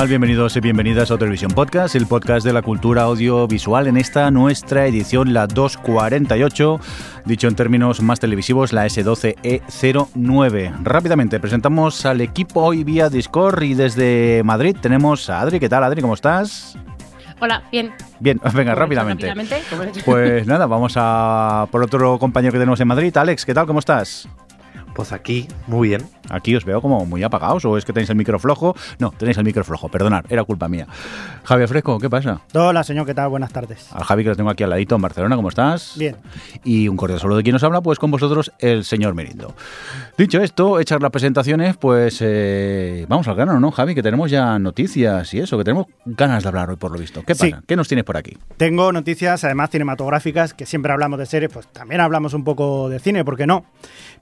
Tal? Bienvenidos y bienvenidas a Televisión Podcast, el podcast de la cultura audiovisual en esta nuestra edición, la 248, dicho en términos más televisivos, la S12E09. Rápidamente presentamos al equipo hoy vía Discord y desde Madrid tenemos a Adri. ¿Qué tal, Adri? ¿Cómo estás? Hola, bien. Bien, venga, rápidamente. Pues nada, vamos a por otro compañero que tenemos en Madrid. Alex, ¿qué tal? ¿Cómo estás? Pues aquí, muy bien. Aquí os veo como muy apagados o es que tenéis el micro flojo. No, tenéis el micro flojo, perdonad, era culpa mía. Javier Fresco, ¿qué pasa? Hola, señor, ¿qué tal? Buenas tardes. Al Javi que lo tengo aquí al ladito en Barcelona, ¿cómo estás? Bien. Y un cordial saludo de quien nos habla, pues con vosotros el señor Merindo. Dicho esto, hechas las presentaciones, pues eh, vamos al grano, ¿no, Javi? Que tenemos ya noticias y eso, que tenemos ganas de hablar hoy por lo visto. ¿Qué Sí. pasa? ¿Qué nos tienes por aquí? Tengo noticias, además cinematográficas, que siempre hablamos de series, pues también hablamos un poco de cine, ¿por qué no?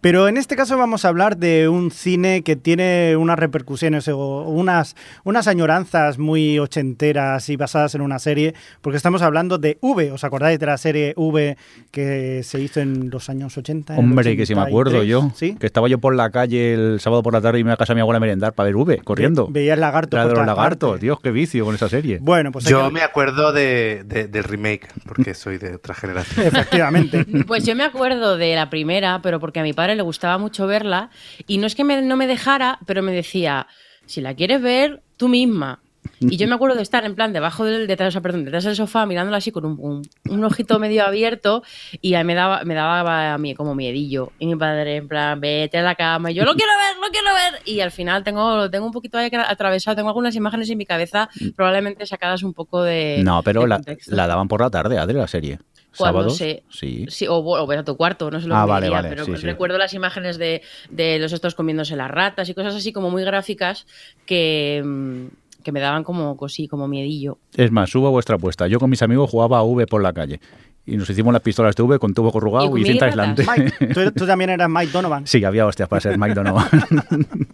Pero en este caso vamos a hablar de un cine que tiene unas repercusiones o unas, unas añoranzas muy ochenteras y basadas en una serie, porque estamos hablando de V. ¿Os acordáis de la serie V que se hizo en los años 80? en el Hombre, que si me acuerdo 83? yo, ¿Sí? que estaba yo por la calle el sábado por la tarde y me iba a casa de mi abuela a merendar para ver V, corriendo. Ve- veía el lagarto de los lagartos, partes. Dios, qué vicio con esa serie. Bueno, pues Yo que- me acuerdo de, de- del remake, porque soy de otra generación. Efectivamente. Pues yo me acuerdo de la primera, pero porque a mi padre le gustaba mucho verla. Y no es que me- no me dejara, pero me decía, si la quieres ver, tú misma. Y yo me acuerdo de estar en plan debajo del, detrás, o sea, perdón, detrás del sofá mirándola así con un, un- un ojito medio abierto y a mí me daba, me daba a mí como miedillo. Y mi padre en plan, vete a la cama. Y yo, lo quiero ver, lo quiero ver. Y al final tengo, lo tengo un poquito ahí atravesado. Tengo algunas imágenes en mi cabeza probablemente sacadas un poco de no, pero de la, la daban por la tarde, Adri, la serie. Cuando ¿Sábados? se- Sí. Sí, o, o ver a tu cuarto, no sé lo Ah, que vale, diría, vale, pero sí, sí. recuerdo las imágenes de, de los estos comiéndose las ratas y cosas así como muy gráficas que, mm, que me daban como cosí, como miedillo. Es más, subo vuestra apuesta. Yo con mis amigos jugaba a V por la calle. Y nos hicimos las pistolas de V con tubo corrugado ¿Y y, cinta aislante. Mike, tú, tú también eras Mike Donovan. sí, había hostias para ser Mike Donovan.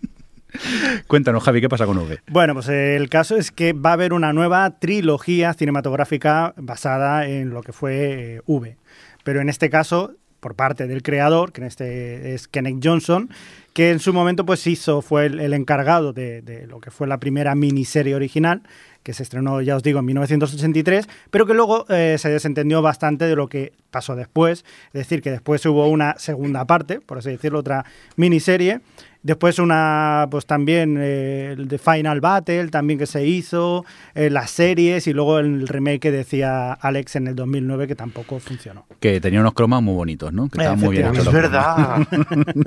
Cuéntanos, Javi, ¿qué pasa con V? Bueno, pues el caso es que va a haber una nueva trilogía cinematográfica basada en lo que fue eh, V. Pero en este caso, por parte del creador, que en este es Kenneth Johnson, que en su momento pues hizo, fue el, el encargado de, de lo que fue la primera miniserie original, que se estrenó, ya os digo, en 1983, pero que luego eh, se desentendió bastante de lo que pasó después. Es decir, que después hubo una segunda parte, por así decirlo, otra miniserie. Después una, pues también eh, el de Final Battle, también que se hizo, eh, las series y luego el remake que decía Alex en el 2009 que tampoco funcionó. Que tenía unos cromas muy bonitos, ¿no? Que estaban muy bien es verdad.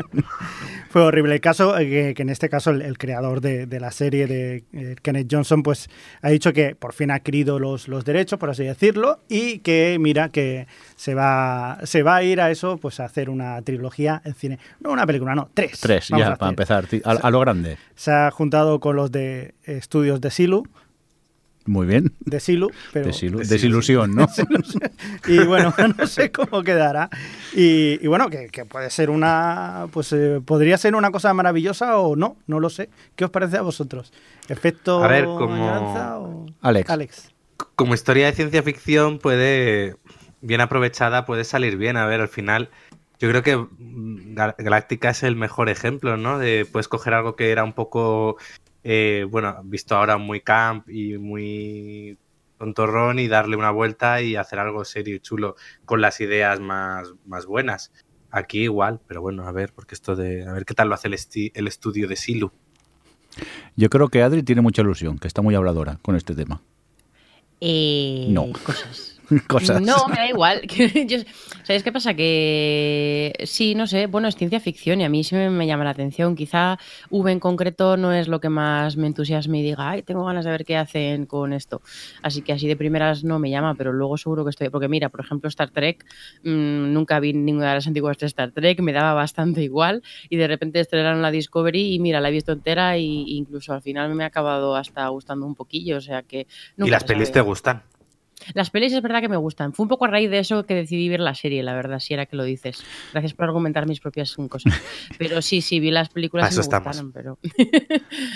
Fue horrible. El caso, eh, que, que en este caso el, el creador de, de la serie de eh, Kenneth Johnson, pues ha dicho que por fin ha adquirido los, los derechos, por así decirlo, y que mira que se va, se va a ir a eso, pues a hacer una trilogía en cine. No una película, no, tres. Tres, Vamos ya, para empezar. A, a lo grande. Se ha juntado con los de estudios de Silu, Muy bien. de Silu, pero Desilu- desilusión, ¿no? y bueno, no sé cómo quedará. Y, y bueno, que, que puede ser una, pues eh, podría ser una cosa maravillosa o no, no lo sé. ¿Qué os parece a vosotros? ¿Efecto A ver, como- o- Alex. Alex. Como historia de ciencia ficción puede, bien aprovechada, puede salir bien. A ver, al final, yo creo que mm, Gal- Galáctica es el mejor ejemplo, ¿no? De puedes coger algo que era un poco, eh, bueno, visto ahora muy camp y muy tontorrón y darle una vuelta y hacer algo serio y chulo con las ideas más, más buenas. Aquí igual, pero bueno, a ver, porque esto de. A ver qué tal lo hace el, esti- el estudio de Silu. Yo creo que Adri tiene mucha ilusión, que está muy habladora con este tema. Eh, No. Cosas. Cosas. No, me da igual. Yo ¿Sabes qué pasa? Que sí, no sé, bueno, es ciencia ficción y a mí sí me, me llama la atención. Quizá V en concreto no es lo que más me entusiasme y diga, ay, tengo ganas de ver qué hacen con esto. Así que así de primeras no me llama, pero luego seguro que estoy. Porque mira, por ejemplo, Star Trek, mmm, nunca vi ninguna de las antiguas de Star Trek, me daba bastante igual y de repente estrenaron la Discovery y mira, la he visto entera e incluso al final me ha acabado hasta gustando un poquillo. O sea que. ¿Y las pelis te gustan? Las pelis es verdad que me gustan. Fue un poco a raíz de eso que decidí ver la serie, la verdad, si era que lo dices. Gracias por argumentar mis propias cosas. Pero sí, sí, vi las películas y me estamos. gustaron, pero...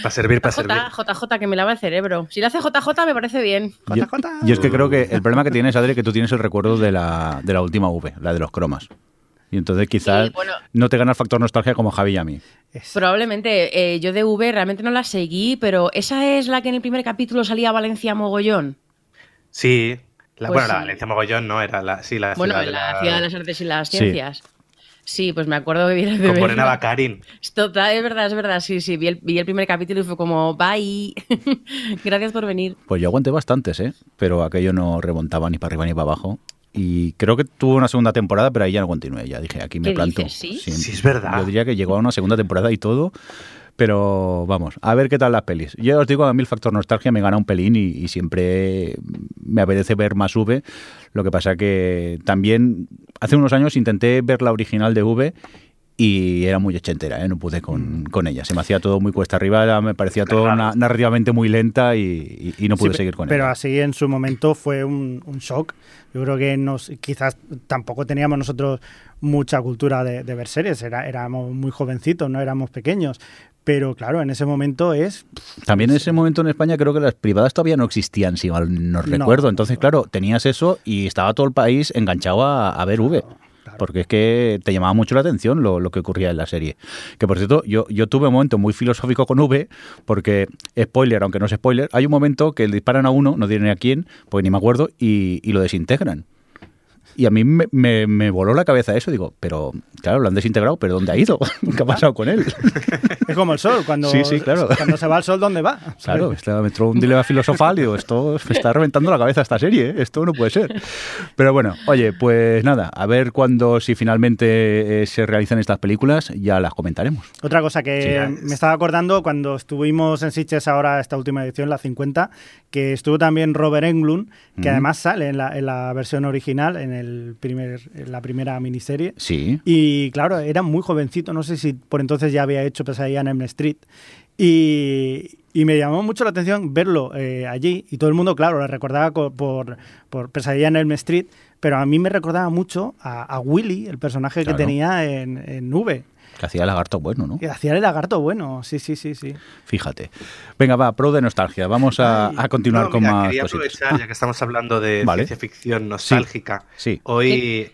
Para servir, para servir. JJ, que me lava el cerebro. Si lo hace JJ me parece bien. Yo, yo es que creo que el problema que tienes, Adri, es que tú tienes el recuerdo de la, de la última V, la de los cromas. Y entonces quizás Sí, bueno. no te gana el factor nostalgia como Javi y a mí. Probablemente. eh, yo de V realmente no la seguí, pero esa es la que en el primer capítulo salía Valencia Mogollón. Sí. La, Pues bueno, la sí. Valencia Mogollón no era la, sí, la Bueno, ciudad de la la- Ciudad de las Artes y las Sí. Ciencias. Sí, pues me acuerdo que vi el de Con Morena. Total, es verdad, es verdad. Sí, sí, vi el, vi el primer capítulo y fue como, bye. Gracias por venir. Pues yo aguanté bastantes, ¿eh? Pero aquello no remontaba ni para arriba ni para abajo. Y creo que tuvo una segunda temporada, pero ahí ya no continué. Ya dije, aquí me ¿Qué planto. dices? ¿Sí? Sí, es verdad. Yo diría que llegó a una segunda temporada y todo. Pero vamos, a ver qué tal las pelis. Yo os digo, a mí el factor nostalgia me gana un pelín y, y siempre me apetece ver más V. Lo que pasa que también hace unos años intenté ver la original de V y era muy ochentera, ¿eh? no pude con, con ella. Se me hacía todo muy cuesta arriba, me parecía todo na- narrativamente muy lenta y, y- y no pude Sí, seguir con pero ella. así en su momento fue un, un shock. Yo creo que nos quizás tampoco teníamos nosotros mucha cultura de, de ver series, Era, éramos muy jovencitos, no éramos pequeños. Pero claro, en ese momento es... También en ese momento en España creo que las privadas todavía no existían, si mal no No. recuerdo. Entonces, claro, tenías eso y estaba todo el país enganchado a, a ver V. Claro. Porque es que te llamaba mucho la atención lo, lo que ocurría en la serie. Que por cierto, yo, yo tuve un momento muy filosófico con V, porque, spoiler, aunque no es spoiler, hay un momento que le disparan a uno, no ni a quién, pues ni me acuerdo, y, y lo desintegran. Y a mí me, me- me voló la cabeza eso. Digo, pero claro, lo han desintegrado, pero ¿dónde ha ido? ¿Qué ha pasado con él? Es como el sol, cuando, Sí, sí, claro. cuando se va el sol, ¿dónde va? Claro, me entró un dilema filosofal y digo, esto me está reventando la cabeza esta serie, ¿eh? esto no puede ser. Pero bueno, oye, pues nada, a ver cuándo, si finalmente eh, se realizan estas películas, ya las comentaremos. Otra cosa que Sí, me estaba acordando cuando estuvimos en Sitges ahora, esta última edición, la 50, que estuvo también Robert Englund, que además sale en la, en la versión original, en, el primer, en la primera miniserie. Sí, Y claro, era muy jovencito, no sé si por entonces ya había hecho Pesadilla en Elm Street. Y, y me llamó mucho la atención verlo eh, allí. Y todo el mundo, claro, le recordaba co- por, por Pesadilla en Elm Street, pero a mí me recordaba mucho a, a Willy, el personaje Claro. que tenía en, en V. que hacía lagarto bueno, ¿no? Que hacía el lagarto bueno, sí, sí, sí, sí. Fíjate. Venga, va, pro de nostalgia. Vamos a, continuar No, con más quería cositas. aprovechar, ya que estamos hablando de Vale. ciencia ficción nostálgica. Sí, Hoy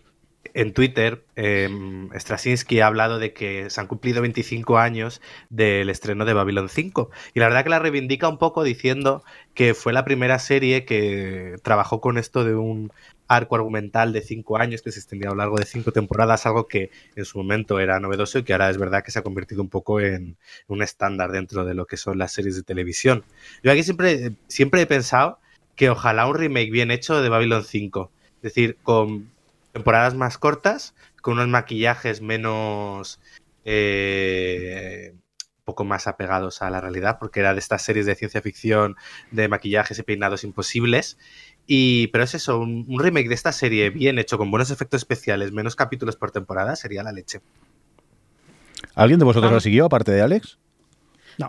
en Twitter, eh, Straczynski ha hablado de que se han cumplido 25 años del estreno de Babylon 5. Y la verdad que la reivindica un poco diciendo que fue la primera serie que trabajó con esto de un arco argumental de 5 años que se extendía a lo largo de 5 temporadas, algo que en su momento era novedoso y que ahora es verdad que se ha convertido un poco en un estándar dentro de lo que son las series de televisión. Yo aquí siempre, siempre he pensado que ojalá un remake bien hecho de Babylon 5. Es decir, con temporadas más cortas, con unos maquillajes menos... eh, poco más apegados a la realidad, porque era de estas series de ciencia ficción, de maquillajes y peinados imposibles. Y, pero es eso, un, un remake de esta serie bien hecho, con buenos efectos especiales, menos capítulos por temporada, sería la leche. ¿Alguien de vosotros Vamos. lo siguió, aparte de Alex?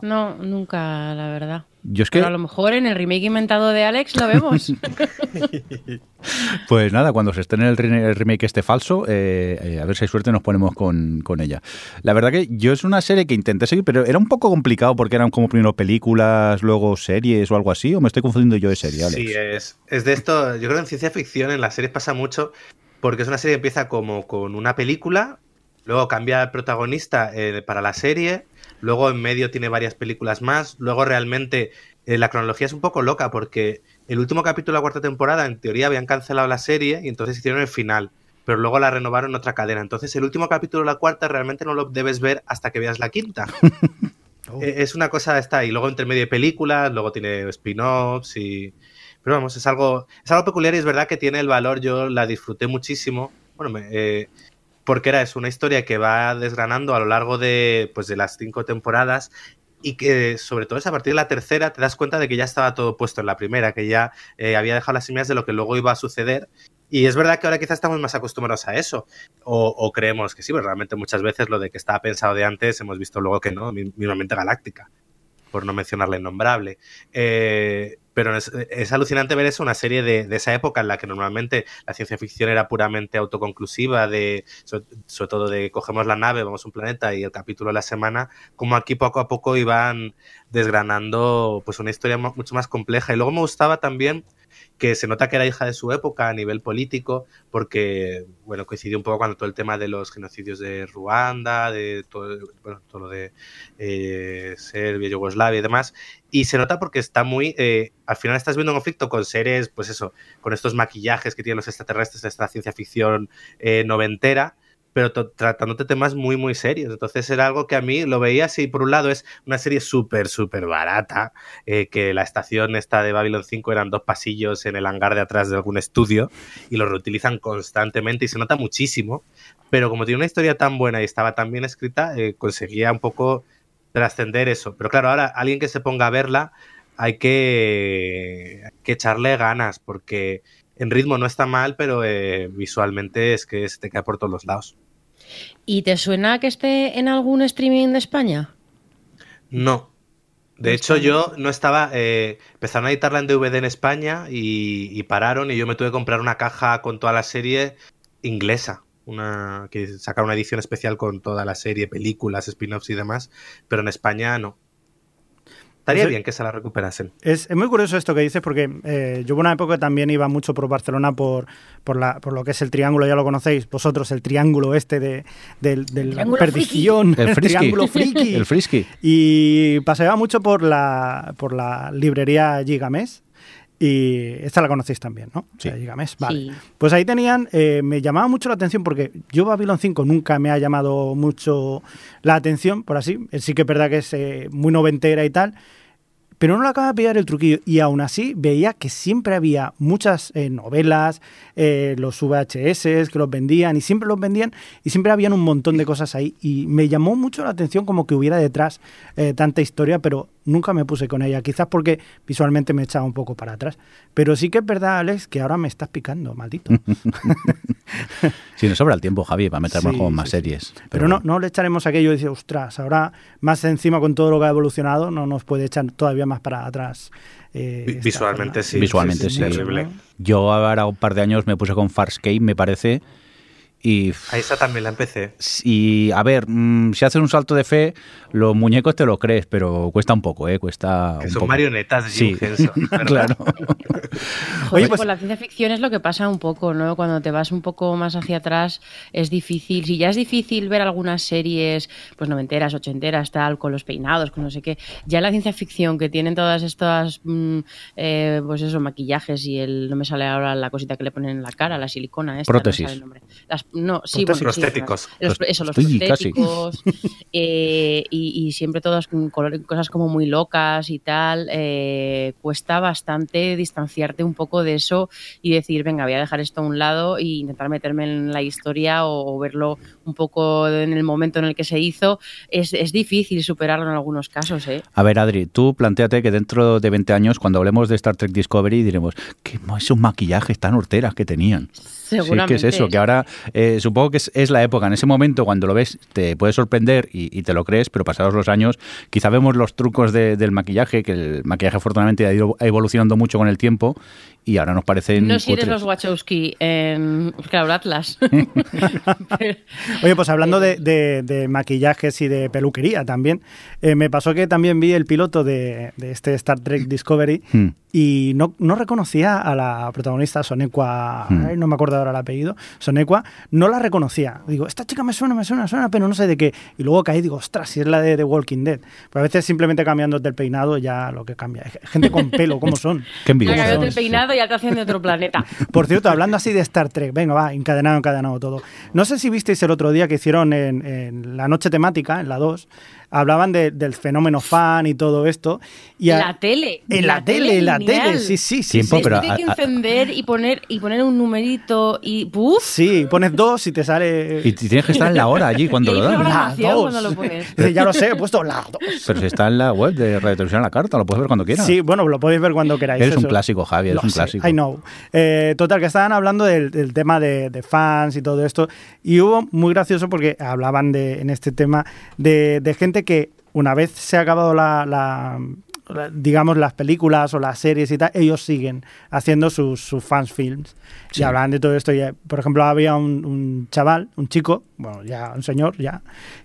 No, nunca, la verdad. Yo es que, Pero a lo mejor en el remake inventado de Alex lo vemos. pues nada, cuando se estrene el, re- el remake este falso, eh, eh, a ver si hay suerte nos ponemos con, con ella. La verdad que yo es una serie que intenté seguir, pero era un poco complicado porque eran como primero películas, luego series o algo así, o me estoy confundiendo yo de serie, Alex. Sí, es, es de esto. Yo creo que en ciencia ficción, en las series pasa mucho, porque es una serie que empieza como con una película, luego cambia el protagonista eh, para la serie, luego en medio tiene varias películas más, luego realmente eh, la cronología es un poco loca, porque el último capítulo de la cuarta temporada, en teoría, habían cancelado la serie y entonces hicieron el final. Pero luego la renovaron en otra cadena. Entonces, el último capítulo de la cuarta realmente no lo debes ver hasta que veas la quinta. Oh. Eh, Es una cosa esta, y luego entre medio de películas, luego tiene spin-offs y... Pero vamos, es algo, es algo peculiar y es verdad que tiene el valor, yo la disfruté muchísimo bueno, me, eh, porque era es una historia que va desgranando a lo largo de, pues, de las cinco temporadas y que sobre todo es a partir de la tercera te das cuenta de que ya estaba todo puesto en la primera, que ya eh, había dejado las semillas de lo que luego iba a suceder. Y es verdad que ahora quizás estamos más acostumbrados a eso, o, creemos que sí, pero realmente muchas veces lo de que estaba pensado de antes hemos visto luego que no, mismamente Galáctica, por no mencionar la innombrable. Eh, pero es, alucinante ver eso, una serie de, esa época en la que normalmente la ciencia ficción era puramente autoconclusiva, de, sobre, todo de cogemos la nave, vamos a un planeta y el capítulo de la semana, como aquí poco a poco iban desgranando pues una historia mucho más compleja. Y luego me gustaba también que se nota que era hija de su época a nivel político, porque, bueno, coincidió un poco cuando todo el tema de los genocidios de Ruanda, de todo, todo lo de eh, Serbia, Yugoslavia y demás, y se nota porque está muy, eh, al final estás viendo un conflicto con seres, pues eso, con estos maquillajes que tienen los extraterrestres de esta ciencia ficción eh, noventera, pero tratándote temas muy, muy serios. Entonces era algo que a mí lo veía así, por un lado es una serie súper, súper barata, eh, que la estación esta de Babylon 5 eran dos pasillos en el hangar de atrás de algún estudio y lo reutilizan constantemente y se nota muchísimo, pero como tiene una historia tan buena y estaba tan bien escrita, eh, conseguía un poco trascender eso. Pero claro, ahora alguien que se ponga a verla hay que, hay que echarle ganas porque en ritmo no está mal, pero eh, visualmente es que se te cae por todos los lados. ¿Y te suena que esté en algún streaming de España? No. De hecho, yo no estaba. Eh, empezaron a editarla en DVD en España y, y, pararon, y yo me tuve que comprar una caja con toda la serie inglesa. Una, que sacar una edición especial con toda la serie, películas, spin-offs y demás, pero en España no. Estaría bien que se la recuperasen. Es, es, muy curioso esto que dices porque eh, yo hubo una época que también iba mucho por Barcelona por, por, la, por lo que es el triángulo, ya lo conocéis vosotros, el triángulo este de, de, de la perdición, el, el triángulo friki. el frisky. Y paseaba mucho por la, por la librería Gigamés. Y esta la conocéis también, ¿no? Sí. O sea, Gigamés, vale. Sí. Pues ahí tenían, eh, me llamaba mucho la atención porque yo Babylon 5 nunca me ha llamado mucho la atención, por así. Sí que es verdad que es eh, muy noventera y tal, pero no le acaba de pillar el truquillo. Y aún así veía que siempre había muchas eh, novelas, eh, los VHS que los vendían y siempre los vendían y siempre habían un montón de cosas ahí. Y me llamó mucho la atención como que hubiera detrás eh, tanta historia, pero nunca me puse con ella. Quizás porque visualmente me echaba un poco para atrás. Pero sí que es verdad, Alex, que ahora me estás picando, maldito. sí, nos sobra el tiempo, Javi, para meternos sí, con más sí, series. Pero, pero bueno. no, no le echaremos aquello y decir, ostras, ahora más encima con todo lo que ha evolucionado, no nos puede echar todavía más para atrás. Eh, Visualmente sí. Visualmente sí. Terrible. Yo ahora un par de años me puse con Farscape, me parece. Y, a esa también la empecé. Y a ver, mmm, si haces un salto de fe, los muñecos te lo crees, pero cuesta un poco, ¿eh? Cuesta. Que un son poco. marionetas de Jim Sí. Claro. Oye, pues- la ciencia ficción es lo que pasa un poco, ¿no? Cuando te vas un poco más hacia atrás es difícil. Si ya es difícil ver algunas series, pues noventeras, ochenteras, tal, con los peinados, con no sé qué, ya la ciencia ficción que tienen todas estas, mm, eh, pues eso, maquillajes y el, no me sale ahora la cosita que le ponen en la cara, la silicona esta, Prótesis. no, me sale el nombre. Las- no, sí, bueno, sí, los- eso, los casi. prostéticos eh, y, y siempre todas con color- cosas como muy locas y tal, eh, cuesta bastante distanciarte un poco de eso y decir, venga, voy a dejar esto a un lado e intentar meterme en la historia o, o verlo un poco en el momento en el que se hizo. Es, es difícil superarlo en algunos casos, ¿eh? A ver, Adri, tú planteate que dentro de 20 años, cuando hablemos de Star Trek Discovery, diremos, ¿qué esos maquillajes tan horteras que tenían? Sí, Seguramente. ¿qué es eso? Que ahora, eh, supongo que es, es la época. En ese momento, cuando lo ves, te puede sorprender y, y te lo crees, pero pasados los años, quizá vemos los trucos de- del maquillaje, que el maquillaje afortunadamente ha ido evolucionando mucho con el tiempo y ahora nos parecen No si eres los Wachowski en claro, Atlas. Oye, pues hablando de, de- de maquillajes y de peluquería también, eh, me pasó que también vi el piloto de, de este Star Trek Discovery Hmm. Y no, no reconocía a la protagonista Sonequa, Hmm. ay, no me acuerdo ahora el apellido, Sonequa, no la reconocía. Digo, esta chica me suena, me suena, me suena, pero no sé de qué. Y luego caí y digo, ostras, si es la de The Walking Dead. Pues a veces simplemente cambiando el peinado ya lo que cambia. Gente con pelo, ¿cómo son? Qué envidia. cambiaste el peinado y ya te hacen de otro planeta. Por cierto, hablando así de Star Trek, venga, va, encadenado, encadenado todo. No sé si visteis el otro día que hicieron en, en la noche temática, en la 2, hablaban de- del fenómeno fan y todo esto. Y a- la tele. En la, tele, en la lineal. tele, sí, sí, sí. Tiempo, sí. pero que a- a- encender y poner, y poner un numerito y ¡puf! Sí, pones dos y te sale... Y tienes que estar en la hora allí cuando lo dan. dos. cuando lo pones. Dice, ya lo sé, he puesto la dos. Pero si está en la web de Radio Televisión a la carta, lo puedes ver cuando quieras. Sí, bueno, lo podéis ver cuando queráis. Eres un clásico, Javi, eres Lo un sé, clásico. I know. Eh, total, que estaban hablando del, del tema de, de fans y todo esto. Y hubo muy gracioso porque hablaban de, en este tema de, de gente que una vez se ha acabado la, la- digamos, las películas o las series y tal, ellos siguen haciendo sus, sus fans films. Sí. Y hablaban de todo esto. Y, por ejemplo, había un, un chaval, un chico, bueno, ya un señor, ya,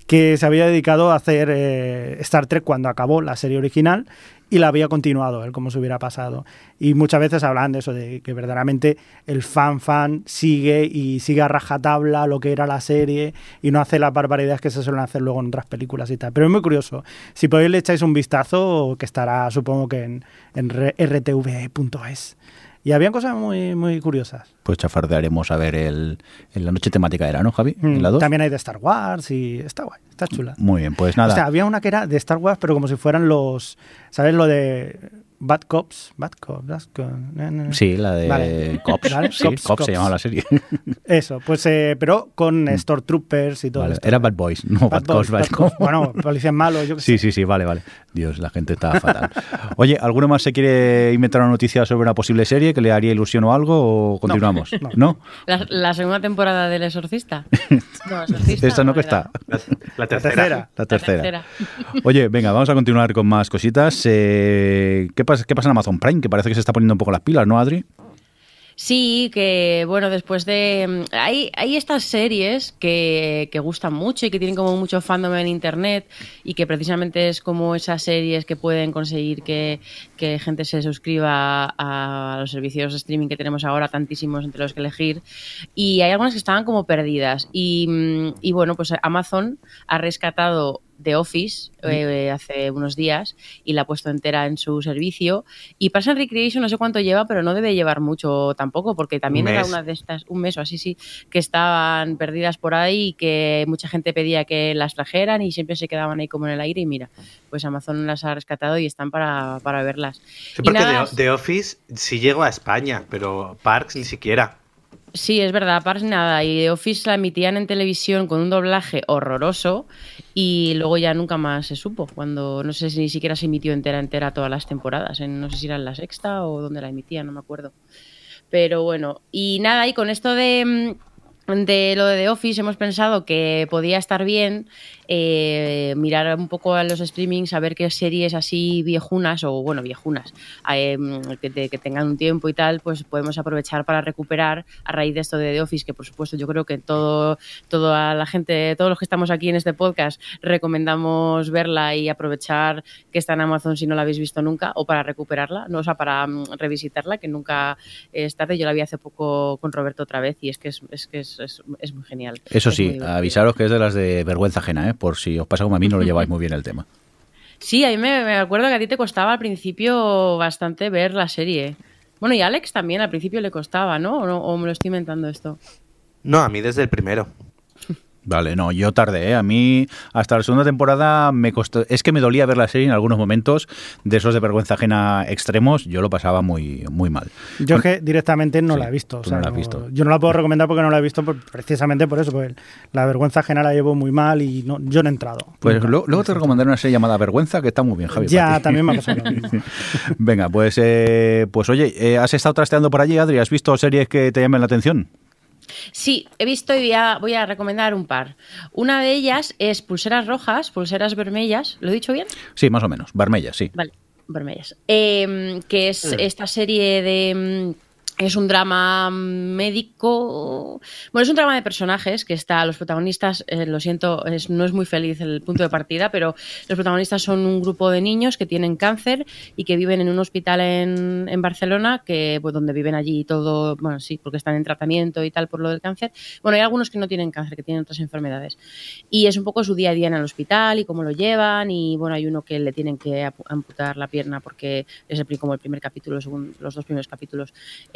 que se había dedicado a hacer eh, Star Trek cuando acabó la serie original y la había continuado, él como se hubiera pasado. Y muchas veces hablan de eso, de que verdaderamente el fan fan sigue y sigue a rajatabla lo que era la serie y no hace las barbaridades que se suelen hacer luego en otras películas y tal. Pero es muy curioso. Si podéis le echáis un vistazo, que estará supongo que en, en rtv.es. Y habían cosas muy, muy curiosas. Pues chafardearemos a ver el, en la noche temática era, ¿no, Javi? Mm, En la 2. También hay de Star Wars y está guay, está chula. Muy bien, pues nada. O sea, había una que era de Star Wars, pero como si fueran los. ¿Sabes lo de Bad Cops? Bad Cops. Bad Cops, sí, la de Vale. Cops. Vale, Sí, Cops, se llamaba la serie. Eso, pues, eh, pero con Stormtroopers y todo Mm. Vale, esto. Era Bad Boys, no Bad, Cops, Bad, Cops. Bueno, policías malos, yo qué Sí, sé. sí, sí, vale, vale. Dios, la gente está fatal. Oye, ¿alguno más se quiere inventar una noticia sobre una posible serie que le haría ilusión o algo o continuamos? no. ¿No? La, la segunda temporada del Exorcista. No, Exorcista. Esta no que está. La, la La tercera. tercera. La tercera. tercera. Oye, venga, vamos a continuar con más cositas. Eh, ¿qué, pasa, ¿Qué pasa en Amazon Prime? Que parece que se está poniendo un poco las pilas, ¿no, Adri? Sí, que bueno, después de... mm, Hay, hay estas series que, que gustan mucho y que tienen como mucho fandom en Internet y que precisamente es como esas series que pueden conseguir que, que gente se suscriba a, los servicios de streaming que tenemos ahora, tantísimos entre los que elegir. Y hay algunas que estaban como perdidas. Y, mm, y bueno, pues Amazon ha rescatado The Office eh, hace unos días y la ha puesto entera en su servicio. Y Parks Recreation no sé cuánto lleva, pero no debe llevar mucho tampoco, porque también era una de estas, un mes o así, sí, que estaban perdidas por ahí y que mucha gente pedía que las trajeran y siempre se quedaban ahí como en el aire. Y mira, pues Amazon las ha rescatado y están para, para verlas. Sí, Y porque nada, The, The Office sí llegó a España, pero Parks ni siquiera. Sí, es verdad, Parks nada. Y The Office la emitían en televisión con un doblaje horroroso y luego ya nunca más se supo. Cuando no sé si ni siquiera se emitió entera, entera todas las temporadas. No sé si era en la sexta o donde la emitían, no me acuerdo. Pero bueno, y nada, y con esto de, mm, de lo de The Office hemos pensado que podía estar bien eh, mirar un poco a los streamings, a ver qué series así viejunas o, bueno, viejunas, eh, que, te- que tengan un tiempo y tal, pues podemos aprovechar para recuperar a raíz de esto de The Office, que por supuesto yo creo que todo, toda la gente, todos los que estamos aquí en este podcast, recomendamos verla y aprovechar que está en Amazon si no la habéis visto nunca, o para recuperarla, no, o sea, para mm, revisitarla, que nunca es tarde. Yo la vi hace poco con Roberto otra vez y es que es, es que es, es- es muy genial. Eso sí, avisaros que es de las de vergüenza ajena, ¿eh? Por si os pasa como a mí, no lo lleváis muy bien el tema. Sí, a mí me, me acuerdo que a ti te costaba al principio bastante ver la serie. Bueno, y a Alex también al principio le costaba, ¿no? ¿O, no? ¿O me lo estoy inventando esto? No, a mí desde el primero. Vale, no, yo tardé, ¿eh? a mí hasta la segunda temporada me costó, es que me dolía ver la serie en algunos momentos de esos de vergüenza ajena extremos, yo lo pasaba muy, muy mal. Yo es que directamente no Sí, la he visto. o sea, no la has no- visto. Yo no la puedo recomendar porque no la he visto por- precisamente por eso, porque la vergüenza ajena la llevo muy mal y no, yo no he entrado. Pues Nunca. luego, luego te recomendaré una serie llamada Vergüenza que está muy bien, Javi. para Ya, también me ha pasado lo mismo. Venga, pues, eh, pues oye, eh, ¿has estado trasteando por allí, Adri? ¿Has visto series que te llamen la atención? Sí, he visto y voy a, voy a recomendar un par. Una de ellas es Pulseras Rojas, Pulseras Vermellas. ¿Lo he dicho bien? Sí, más o menos. Barmella, sí. Vale, Vermellas. Eh, que es esta serie de... Es un drama médico. Bueno, es un drama de personajes que está. Los protagonistas, eh, lo siento, no es muy feliz el punto de partida, pero los protagonistas son un grupo de niños que tienen cáncer y que viven en un hospital en, Barcelona, que pues, donde viven allí todo. Bueno, sí, porque están en tratamiento y tal por lo del cáncer. Bueno, hay algunos que no tienen cáncer, que tienen otras enfermedades. Y es un poco su día a día en el hospital y cómo lo llevan. Y bueno, hay uno que le tienen que amputar la pierna porque es el, como el primer capítulo, según los dos primeros capítulos,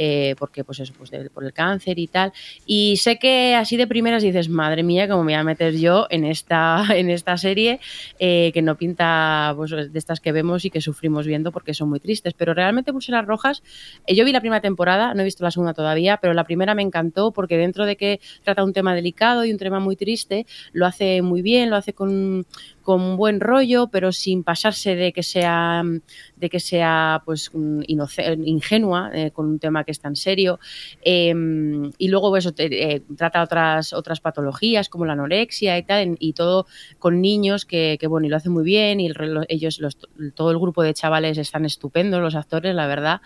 eh, porque pues eso, pues por el cáncer y tal. Y sé que así de primeras dices, madre mía, cómo me voy a meter yo en esta, en esta serie eh, que no pinta pues, de estas que vemos y que sufrimos viendo porque son muy tristes. Pero realmente Pulseras Rojas, eh, yo vi la primera temporada, no he visto la segunda todavía, pero la primera me encantó porque dentro de que trata un tema delicado y un tema muy triste, lo hace muy bien, lo hace con, con buen rollo, pero sin pasarse de que sea de que sea pues ingenua eh, con un tema que es tan serio. Eh, y luego eso te- eh, trata otras otras patologías como la anorexia y tal y todo con niños que, bueno y lo hace muy bien y ellos los, todo el grupo de chavales están estupendos los actores la verdad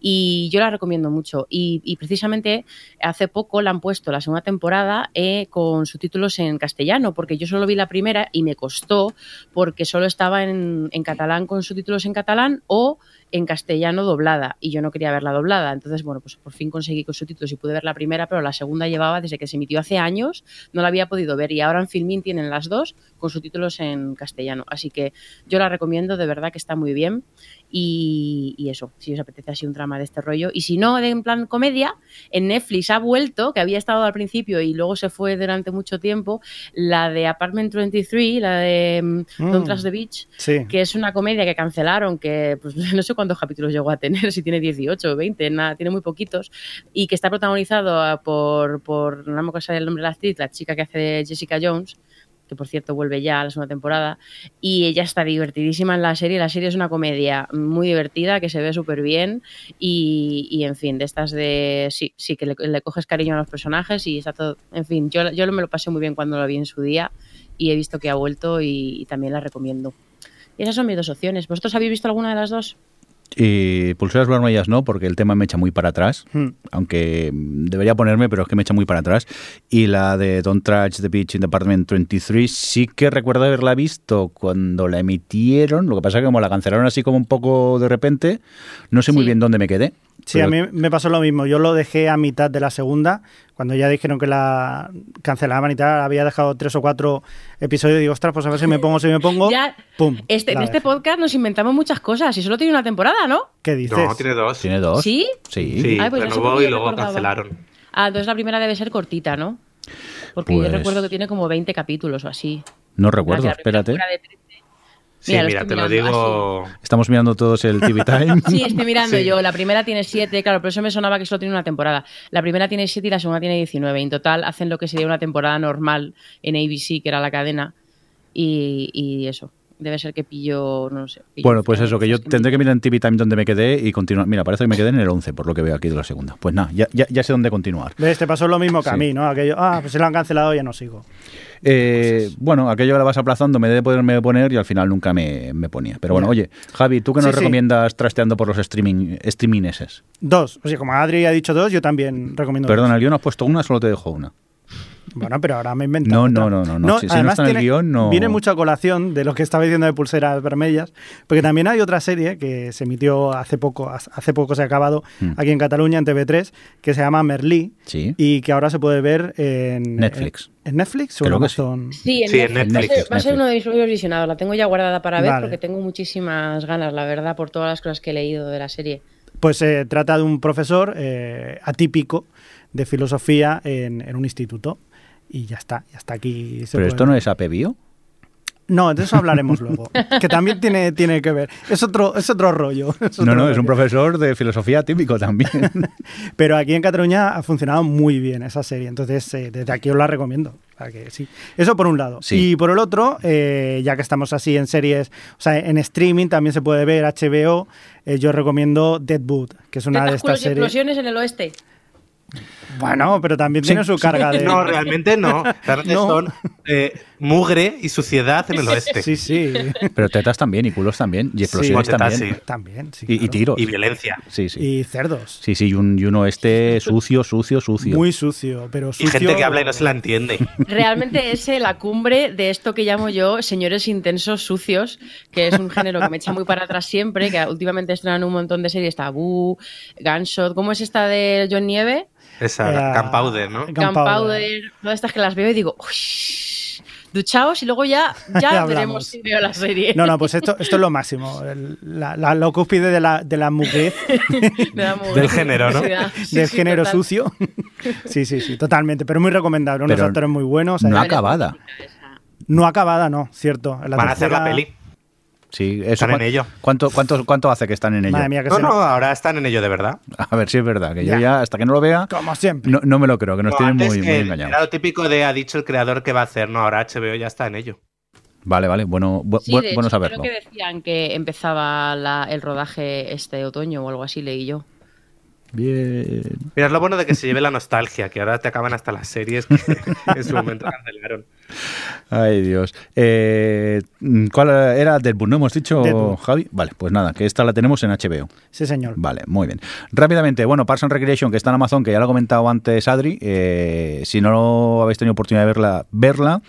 y yo la recomiendo mucho. Y, y precisamente hace poco la han puesto la segunda temporada eh, con subtítulos en castellano porque yo solo vi la primera y me costó porque solo estaba en, catalán con subtítulos en catalán o en castellano doblada y yo no quería verla doblada. Entonces, bueno, pues por fin conseguí con subtítulos y pude ver la primera, pero la segunda llevaba desde que se emitió hace años, no la había podido ver y ahora en Filmin tienen las dos con subtítulos en castellano. Así que yo la recomiendo, de verdad que está muy bien y, y eso, si os apetece así un drama de este rollo. Y si no, de en plan comedia, en Netflix ha vuelto, que había estado al principio y luego se fue durante mucho tiempo, la de Apartment 23, la de mm, Don't Mm. Trust the Beach, Sí. que es una comedia que cancelaron, que pues, no sé cuántos capítulos llegó a tener, si tiene 18 o 20, nada, tiene muy poquitos, y que está protagonizado ah, por, por no me acuerdo el nombre de la actriz, la chica que hace Jessica Jones, que por cierto vuelve ya a la segunda temporada, y ella está divertidísima en la serie. La serie es una comedia muy divertida, que se ve súper bien, y, y, en fin, de estas de. Sí, sí, que le, le coges cariño a los personajes y está todo. En fin, yo, yo me lo pasé muy bien cuando lo vi en su día, y he visto que ha vuelto y, y también la recomiendo. Y esas son mis dos opciones. ¿Vosotros habéis visto alguna de las dos? Y pulseras vermellas no, porque el tema me echa muy para atrás, Hmm. aunque debería ponerme, pero es que me echa muy para atrás. Y la de Don't Touch the Beach in Department 23 sí que recuerdo haberla visto cuando la emitieron, lo que pasa es que como la cancelaron así como un poco de repente, no sé muy bien dónde me quedé. Sí, Pero- a mí me pasó lo mismo. Yo lo dejé a mitad de la segunda, cuando ya dijeron que la cancelaban y tal, había dejado tres o cuatro episodios y digo, ostras, pues a ver si me pongo, si me pongo. Ya, ¡Pum! Este, en este dejé. podcast nos inventamos muchas cosas y solo tiene una temporada, ¿no? ¿Qué dices? No, tiene dos. ¿Tiene dos? ¿Sí? Sí. Sí, Ay, pues no sé renovó y luego recordaba. cancelaron. Ah, entonces la primera debe ser cortita, ¿no? Porque Pues- yo recuerdo que tiene como 20 capítulos o así. No recuerdo, la primera espérate. de 13. Sí, Mira, lo te lo digo. Estamos mirando todos el TV Time. Sí, estoy mirando Sí. yo. La primera tiene 7, claro, por eso me sonaba que solo tiene una temporada. La primera tiene 7 y la segunda tiene 19. En total hacen lo que sería una temporada normal en ABC, que era la cadena. Y, y eso. Debe ser que pillo, no sé. pillo Bueno, pues eso, que yo tendré que mirar en TV Time donde me quedé y continuar. Mira, parece que me quedé en el 11, por lo que veo aquí de la segunda. Pues nada, ya, ya, ya sé dónde continuar. ¿Ves? Te pasó lo mismo que a mí, ¿no? Aquello, ah, pues se lo han cancelado, ya no sigo. Eh, bueno, aquello la vas aplazando, me debe poderme poner y al final nunca me, me ponía. Pero bueno, oye, Javi, ¿tú qué nos Sí, sí. recomiendas trasteando por los streaming, streamingneses? Dos. O sea, como Adri ha dicho dos, yo también recomiendo Perdona, dos. el guion has puesto una, solo te dejo una. Bueno, pero ahora me he inventado. No, no, no, no, no. Si- si no además está en el tiene- guion, no- Viene mucho a colación de lo que estaba diciendo de pulseras vermellas, porque también hay otra serie que se emitió hace poco, hace poco se ha acabado Mm. aquí en Cataluña, en TV3, que se llama Merlí Sí. y que ahora se puede ver en Netflix. ¿En, en Netflix o Creo que sí. Amazon? Sí, en Sí, en Netflix. Netflix. Va a ser, va a ser Netflix. uno de mis visionados. La tengo ya guardada para ver Vale. porque tengo muchísimas ganas, la verdad, por todas las cosas que he leído de la serie. Pues se trata de un profesor eh, atípico de filosofía en, en un instituto. Y ya está, ya está aquí. se Pero puede esto ver. no es APBio. No, de eso hablaremos luego. Que también tiene, tiene que ver. Es otro, es otro rollo. es No, no, es un profesor de filosofía típico también. Pero aquí en Cataluña ha funcionado muy bien esa serie. Entonces, eh, desde aquí os la recomiendo. O sea que sí. Eso por un lado. Sí. Y por el otro, eh, ya que estamos así en series, o sea, en streaming también se puede ver HBO. eh, yo recomiendo Deadwood, que es una de estas series. explosiones en el oeste. Bueno, pero también tiene su carga de. No, realmente no. Realmente No. son eh, mugre y suciedad en el oeste. Sí, sí. Pero tetas también, y culos también, y explosiones Sí, tetas, también. sí. También, sí. Y, y tiros. Y violencia. Sí, sí. Y cerdos. Sí, sí, y un, y uno este sucio, sucio, sucio. Muy sucio, pero Y sucio. gente que habla y no se la entiende. Realmente es eh, la cumbre de esto que llamo yo señores intensos sucios, que es un género que me echa muy para atrás siempre, que últimamente estrenan un montón de series, Tabú, Gunshot, ¿cómo es esta de John Nieve? Esa Eh, Gunpowder, ¿no? Gunpowder. Todas estas que las veo y digo, "Uy, duchaos y luego ya, Ya veremos si veo la serie. No, no, pues esto, esto es lo máximo. El- la, la, la cúspide de la, de la muy- Del género, ¿no? Sí, del sí, género total. sucio. Sí, sí, sí, totalmente. Pero muy recomendable. Unos Pero actores muy buenos. no acabada. no acabada, no, cierto. En Van a hacer la peli. Sí, eso, Están en ¿cuán- ello. ¿cuánto, cuánto, ¿Cuánto hace que están en ello? Madre mía, que No, se no, ahora están en ello de verdad. A ver si es verdad, que yo Ya. ya, hasta que no lo vea, Como siempre. no, no me lo creo, que nos No, tienen muy, muy Era engañados. lo típico de ha dicho el creador que va a hacer, no, ahora HBO ya está en ello. Vale, vale, bueno, bu- Sí, bu- de bueno hecho, saberlo. Creo que decían que empezaba la- el rodaje este otoño o algo así, leí yo. Bien. Mira, es lo bueno de que se lleve la nostalgia, que ahora te acaban hasta las series que en su momento cancelaron. Ay, Dios. Eh, ¿Cuál era Deadpool? ¿No hemos dicho, Deadpool. Javi? Vale, pues nada, que esta la tenemos en HBO. Sí, señor. Vale, muy bien. Rápidamente, bueno, Parks and Recreation, que está en Amazon, que ya lo ha comentado antes Adri. eh, si no habéis tenido oportunidad de verla, verla.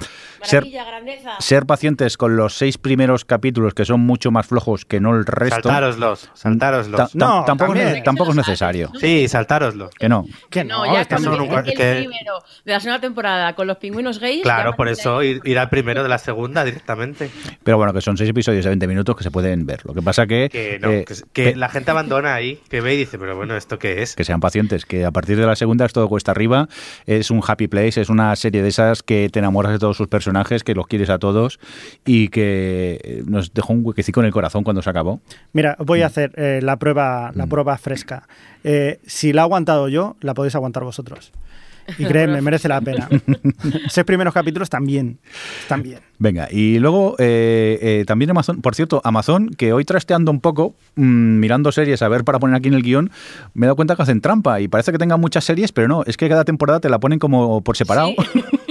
Ser, Maravilla, grandeza. ser pacientes con los seis primeros capítulos, que son mucho más flojos que no el resto. Saltároslos, saltároslos. Ta- No, tampoco, es, tampoco es necesario. Sí, saltároslos. Que no. Que No, no, ya cuando son un bien. cua- el que- primero de la segunda temporada con los pingüinos gays. Claro, ya por eso ir, ir al primero de la segunda directamente. Pero bueno, que son seis episodios de 20 minutos que se pueden ver. Lo que pasa que... Que no, eh, que, que pe- la gente abandona ahí, que ve y dice, pero bueno, ¿esto qué es? que sean pacientes, que a partir de la segunda es todo cuesta arriba, es un happy place, es una serie de esas que te enamoras de todos sus personajes, que los quieres a todos y que eh, nos dejó un huequecito en el corazón cuando se acabó. Mira, voy Mm. a hacer eh, la prueba la prueba fresca. Eh, si la he aguantado yo, la podéis aguantar vosotros. Y créeme, merece la pena. Seis primeros capítulos también. Bien. Venga, y luego eh, eh, también Amazon, por cierto, Amazon, que hoy trasteando un poco, mm, mirando series a ver para poner aquí en el guion, me he dado cuenta que hacen trampa y parece que tengan muchas series, pero no, es que cada temporada te la ponen como por separado. Sí.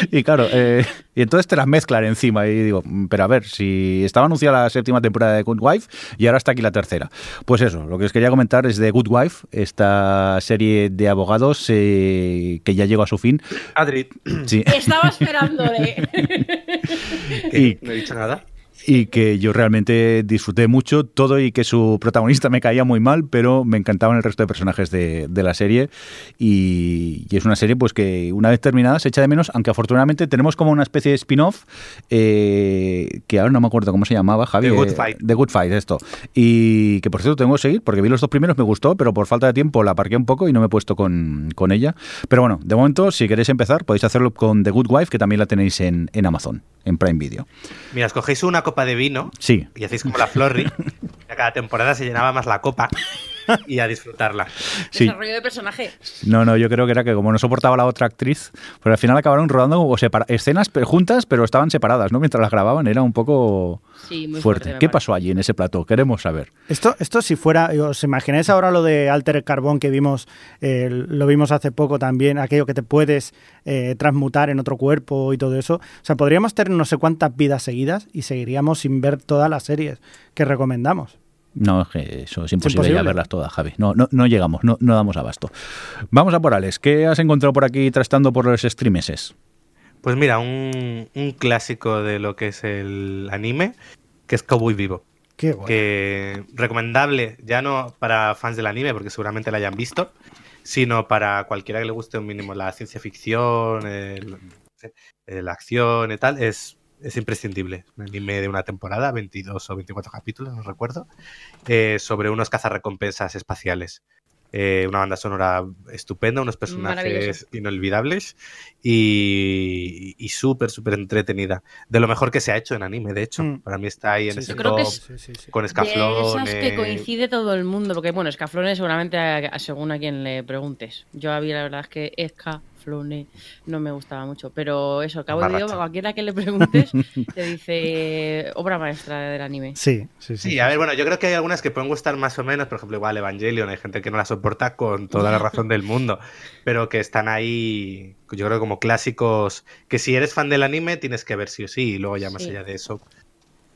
Y claro, eh, y entonces te las mezclan encima y digo, mm, pero a ver, si estaba anunciada la séptima temporada de Good Wife y ahora está aquí la tercera. Pues eso, lo que os quería comentar es de Good Wife, esta serie de abogados eh, que ya llegó a su fin. Adri, Sí. Estaba esperándole. Y- no he dicho nada. Y que yo realmente disfruté mucho todo y que su protagonista me caía muy mal, pero me encantaban el resto de personajes de, de la serie y, y es una serie pues que una vez terminada se echa de menos, aunque afortunadamente tenemos como una especie de spin-off eh, que ahora no me acuerdo cómo se llamaba, Javi. The Good eh, Fight. The Good Fight, esto. Y que por cierto tengo que seguir porque vi los dos primeros, me gustó, pero por falta de tiempo la aparqué un poco y no me he puesto con, con ella. Pero bueno, de momento si queréis empezar podéis hacerlo con The Good Wife, que también la tenéis en, en Amazon, en Prime Video. Mira, escogéis una copa de vino Sí, y hacéis como la que a cada temporada se llenaba más la copa y a disfrutarla. sí. Desarrollo de personaje. No, no, yo creo que era que como no soportaba la otra actriz, pues al final acabaron rodando o separa- escenas juntas, pero estaban separadas, ¿no? Mientras las grababan, era un poco Sí, muy fuerte. ¿Qué pasó allí en ese plató? Queremos saber. Esto, esto si fuera, ¿os imagináis ahora lo de Alter Carbón que vimos, eh, lo vimos hace poco también, aquello que te puedes eh, transmutar en otro cuerpo y todo eso? O sea, podríamos tener no sé cuántas vidas seguidas y seguiríamos sin ver todas las series que recomendamos. No, es que eso es imposible, ya imposible. verlas todas, Javi. No, no, no llegamos, no, no damos abasto. Vamos a por Alex. ¿Qué has encontrado por aquí trastando por los streameses? Pues mira, un, un clásico de lo que es el anime, que es Cowboy Vivo. Qué bueno. que recomendable ya no para fans del anime porque seguramente la hayan visto sino para cualquiera que le guste un mínimo la ciencia ficción el- la acción y tal es, es imprescindible un anime de una temporada 22 o 24 capítulos no recuerdo eh, sobre unos cazarrecompensas espaciales Eh, una banda sonora estupenda, unos personajes inolvidables y, y súper, súper entretenida. De lo mejor que se ha hecho en anime, de hecho. Mm. Para mí está ahí en Sí, ese sí. Creo que top es- con De escaflón. esas que eh, coincide todo el mundo, porque bueno, escaflones seguramente a- a- según a quien le preguntes. Yo a mí la verdad es que escaflones no me gustaba mucho, pero eso, al cabo de Dios, a cualquiera que le preguntes te dice obra maestra del anime. Sí, sí, sí. Sí, a ver, bueno, yo creo que hay algunas que pueden gustar más o menos, por ejemplo, igual Evangelion, hay gente que no la soporta con toda la razón del mundo, pero que están ahí, yo creo como clásicos, que si eres fan del anime tienes que ver sí o sí, y luego ya más Sí. allá de eso,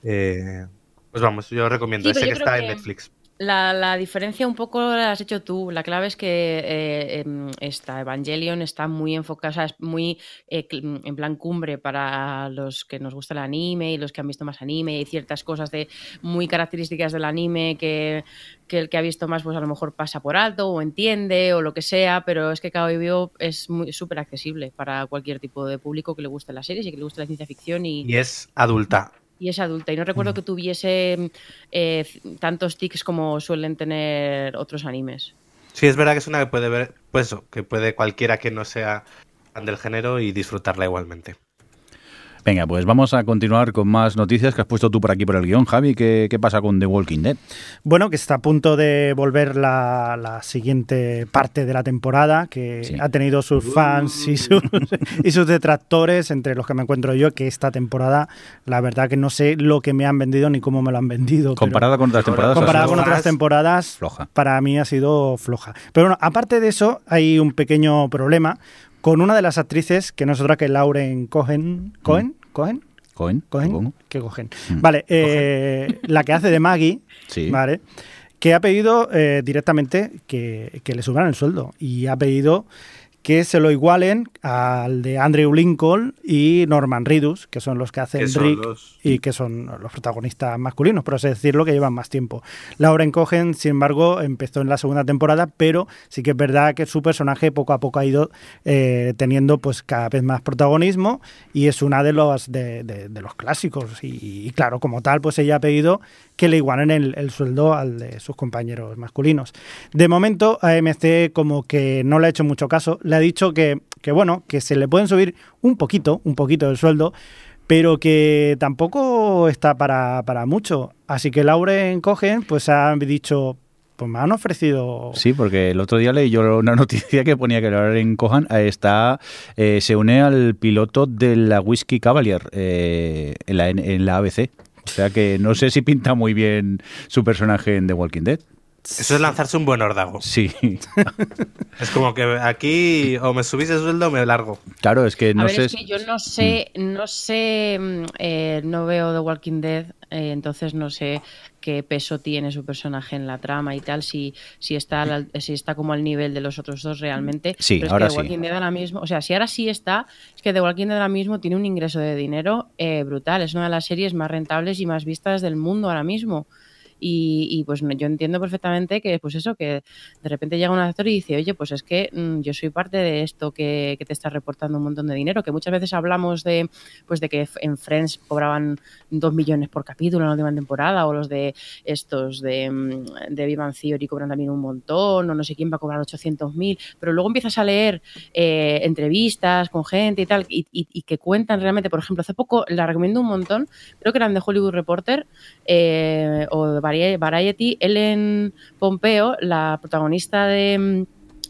eh, pues vamos, yo recomiendo Sí, ese yo que está en Netflix. La, la, diferencia un poco la has hecho tú. La clave es que eh, em, esta Evangelion está muy enfocada, o sea, es muy eh, en plan cumbre para los que nos gusta el anime y los que han visto más anime y ciertas cosas de muy características del anime que, que el que ha visto más pues a lo mejor pasa por alto o entiende o lo que sea, pero es que Cowboy Vivo es súper accesible para cualquier tipo de público que le guste las series y que le guste la ciencia ficción y es adulta y es adulta. Y no recuerdo mm. que tuviese eh, tantos tics como suelen tener otros animes. Sí, es verdad que es una que puede ver, pues eso, que puede cualquiera que no sea del género y disfrutarla igualmente. Venga, pues vamos a continuar con más noticias que has puesto tú por aquí por el guion, Javi. ¿Qué, qué pasa con The Walking Dead? Bueno, que está a punto de volver la, la siguiente parte de la temporada, que sí. ha tenido sus fans y sus, y sus detractores, entre los que me encuentro yo, que esta temporada, la verdad que no sé lo que me han vendido ni cómo me lo han vendido. Comparada con otras temporadas. Comparada con otras temporadas, floja. para mí ha sido floja. Pero bueno, aparte de eso, hay un pequeño problema con una de las actrices, que no es otra que Lauren Cohen. ¿Cohen? ¿Cohen? Cohen. Cohen. ¿Qué cogen? Mm. Vale, eh, la que hace de Maggie, sí. ¿vale? Que ha pedido eh, directamente que, que, le suban el sueldo y ha pedido que se lo igualen al de Andrew Lincoln y Norman Reedus, que son los que hacen Rick los... y que son los protagonistas masculinos, por así decirlo, que llevan más tiempo. Lauren Cohen, sin embargo, empezó en la segunda temporada, pero sí que es verdad que su personaje poco a poco ha ido eh, teniendo pues cada vez más protagonismo y es una de los de, de, de los clásicos y, y, claro, como tal, pues ella ha pedido que le igualen el, el, sueldo al de sus compañeros masculinos. De momento, AMC como que no le ha hecho mucho caso, le ha dicho que, que, bueno, que se le pueden subir un poquito, un poquito el sueldo, pero que tampoco está para, para mucho. Así que Lauren Cogen pues ha dicho, pues me han ofrecido. Sí, porque el otro día leí yo una noticia que ponía que Lauren Cohan está eh, se une al piloto de la Whiskey Cavalier eh, en, la, en la ABC. O sea que no sé si pinta muy bien su personaje en The Walking Dead. Eso es lanzarse un buen órdago. Sí. es como que aquí o me subís el sueldo o me largo. Claro, es que no a ver, sé. Es que yo no sé, no sé, eh, no veo The Walking Dead, eh, entonces no sé qué peso tiene su personaje en la trama y tal, si, si, está, al, si está como al nivel de los otros dos realmente. Sí, Pero es ahora que The Walking sí. Dead ahora mismo, o sea, si ahora sí está, es que The Walking Dead ahora mismo tiene un ingreso de dinero eh, brutal. Es una de las series más rentables y más vistas del mundo ahora mismo. Y, pues yo entiendo perfectamente que pues eso que de repente llega un actor y dice oye pues es que mmm, yo soy parte de esto que, te está reportando un montón de dinero que muchas veces hablamos de pues de que en Friends cobraban dos millones por capítulo en la última temporada o los de estos de, mm, de Vivan Theory cobran también un montón o no sé quién va a cobrar 800 mil pero luego empiezas a leer eh, entrevistas con gente y tal y, que cuentan realmente. Por ejemplo hace poco la recomiendo un montón creo que eran de Hollywood Reporter eh, o de Variety, Ellen Pompeo, la protagonista de,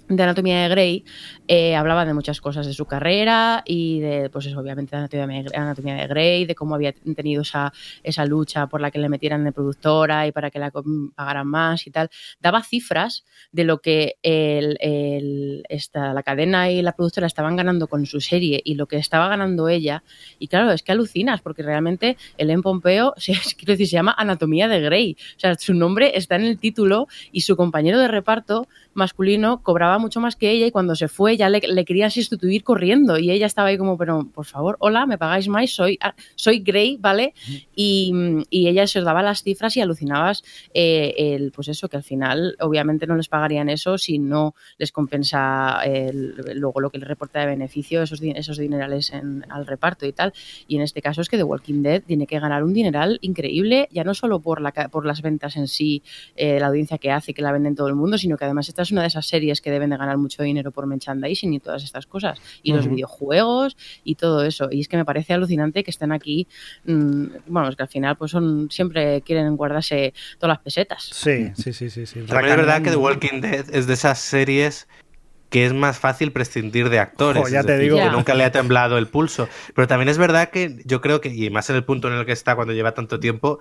de Anatomía de Grey, eh, hablaba de muchas cosas de su carrera y de, pues obviamente, de Anatomía, de Grey, de cómo había tenido esa, esa lucha por la que le metieran de productora y para que la pagaran más y tal. Daba cifras de lo que el, el, esta, la cadena y la productora estaban ganando con su serie y lo que estaba ganando ella. Y claro, es que alucinas, porque realmente Ellen Pompeo, quiero decir, se llama Anatomía de Grey. O sea, su nombre está en el título y su compañero de reparto masculino cobraba mucho más que ella y cuando se fue ya le, le, querían sustituir corriendo y ella estaba ahí como, pero por favor, hola, me pagáis más, soy, soy Grey, ¿vale? Y, y ella se os daba las cifras y alucinabas eh, el, pues eso, que al final obviamente no les pagarían eso si no les compensa el, luego lo que les reporta de beneficio, esos, esos dinerales en, al reparto y tal. Y en este caso es que The Walking Dead tiene que ganar un dineral increíble, ya no solo por, la, por las ventas en sí, eh, la audiencia que hace, que la venden todo el mundo, sino que además esta es una de esas series que deben de ganar mucho dinero por merchandising y todas estas cosas. Y uh -huh. los videojuegos y todo eso. Y es que me parece alucinante que estén aquí, mmm, bueno, es que al final pues son siempre quieren guardarse todas las pesetas. Sí, sí, sí, sí. sí. También es verdad que The Walking Dead es de esas series que es más fácil prescindir de actores. Oh, ya es te decir, digo. Que nunca le ha temblado el pulso. Pero también es verdad que yo creo que, y más en el punto en el que está cuando lleva tanto tiempo,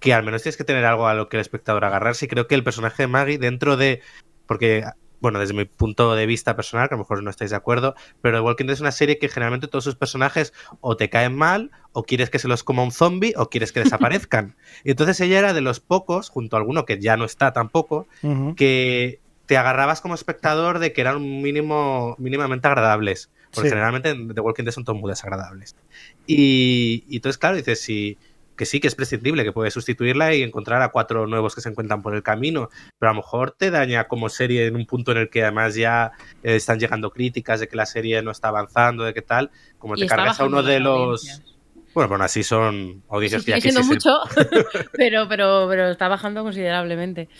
que al menos tienes que tener algo a lo que el espectador agarrarse. Y creo que el personaje de Maggie, dentro de. Porque bueno, desde mi punto de vista personal, que a lo mejor no estáis de acuerdo, pero The Walking Dead es una serie que generalmente todos sus personajes o te caen mal, o quieres que se los coma un zombie, o quieres que desaparezcan. y entonces ella era de los pocos, junto a alguno que ya no está tampoco, que te agarrabas como espectador de que eran mínimo, mínimamente agradables. Porque Sí. generalmente en The Walking Dead son todos muy desagradables. Y, y entonces, claro, dices, sí, que sí, que es prescindible, que puedes sustituirla y encontrar a cuatro nuevos que se encuentran por el camino. Pero a lo mejor te daña como serie en un punto en el que además ya eh, están llegando críticas de que la serie no está avanzando, de qué tal. Como Y te cargas a uno de los. audiencias. Bueno, bueno, así son Sí, audiencias ya que siendo sí se- mucho, pero, pero, pero está bajando considerablemente.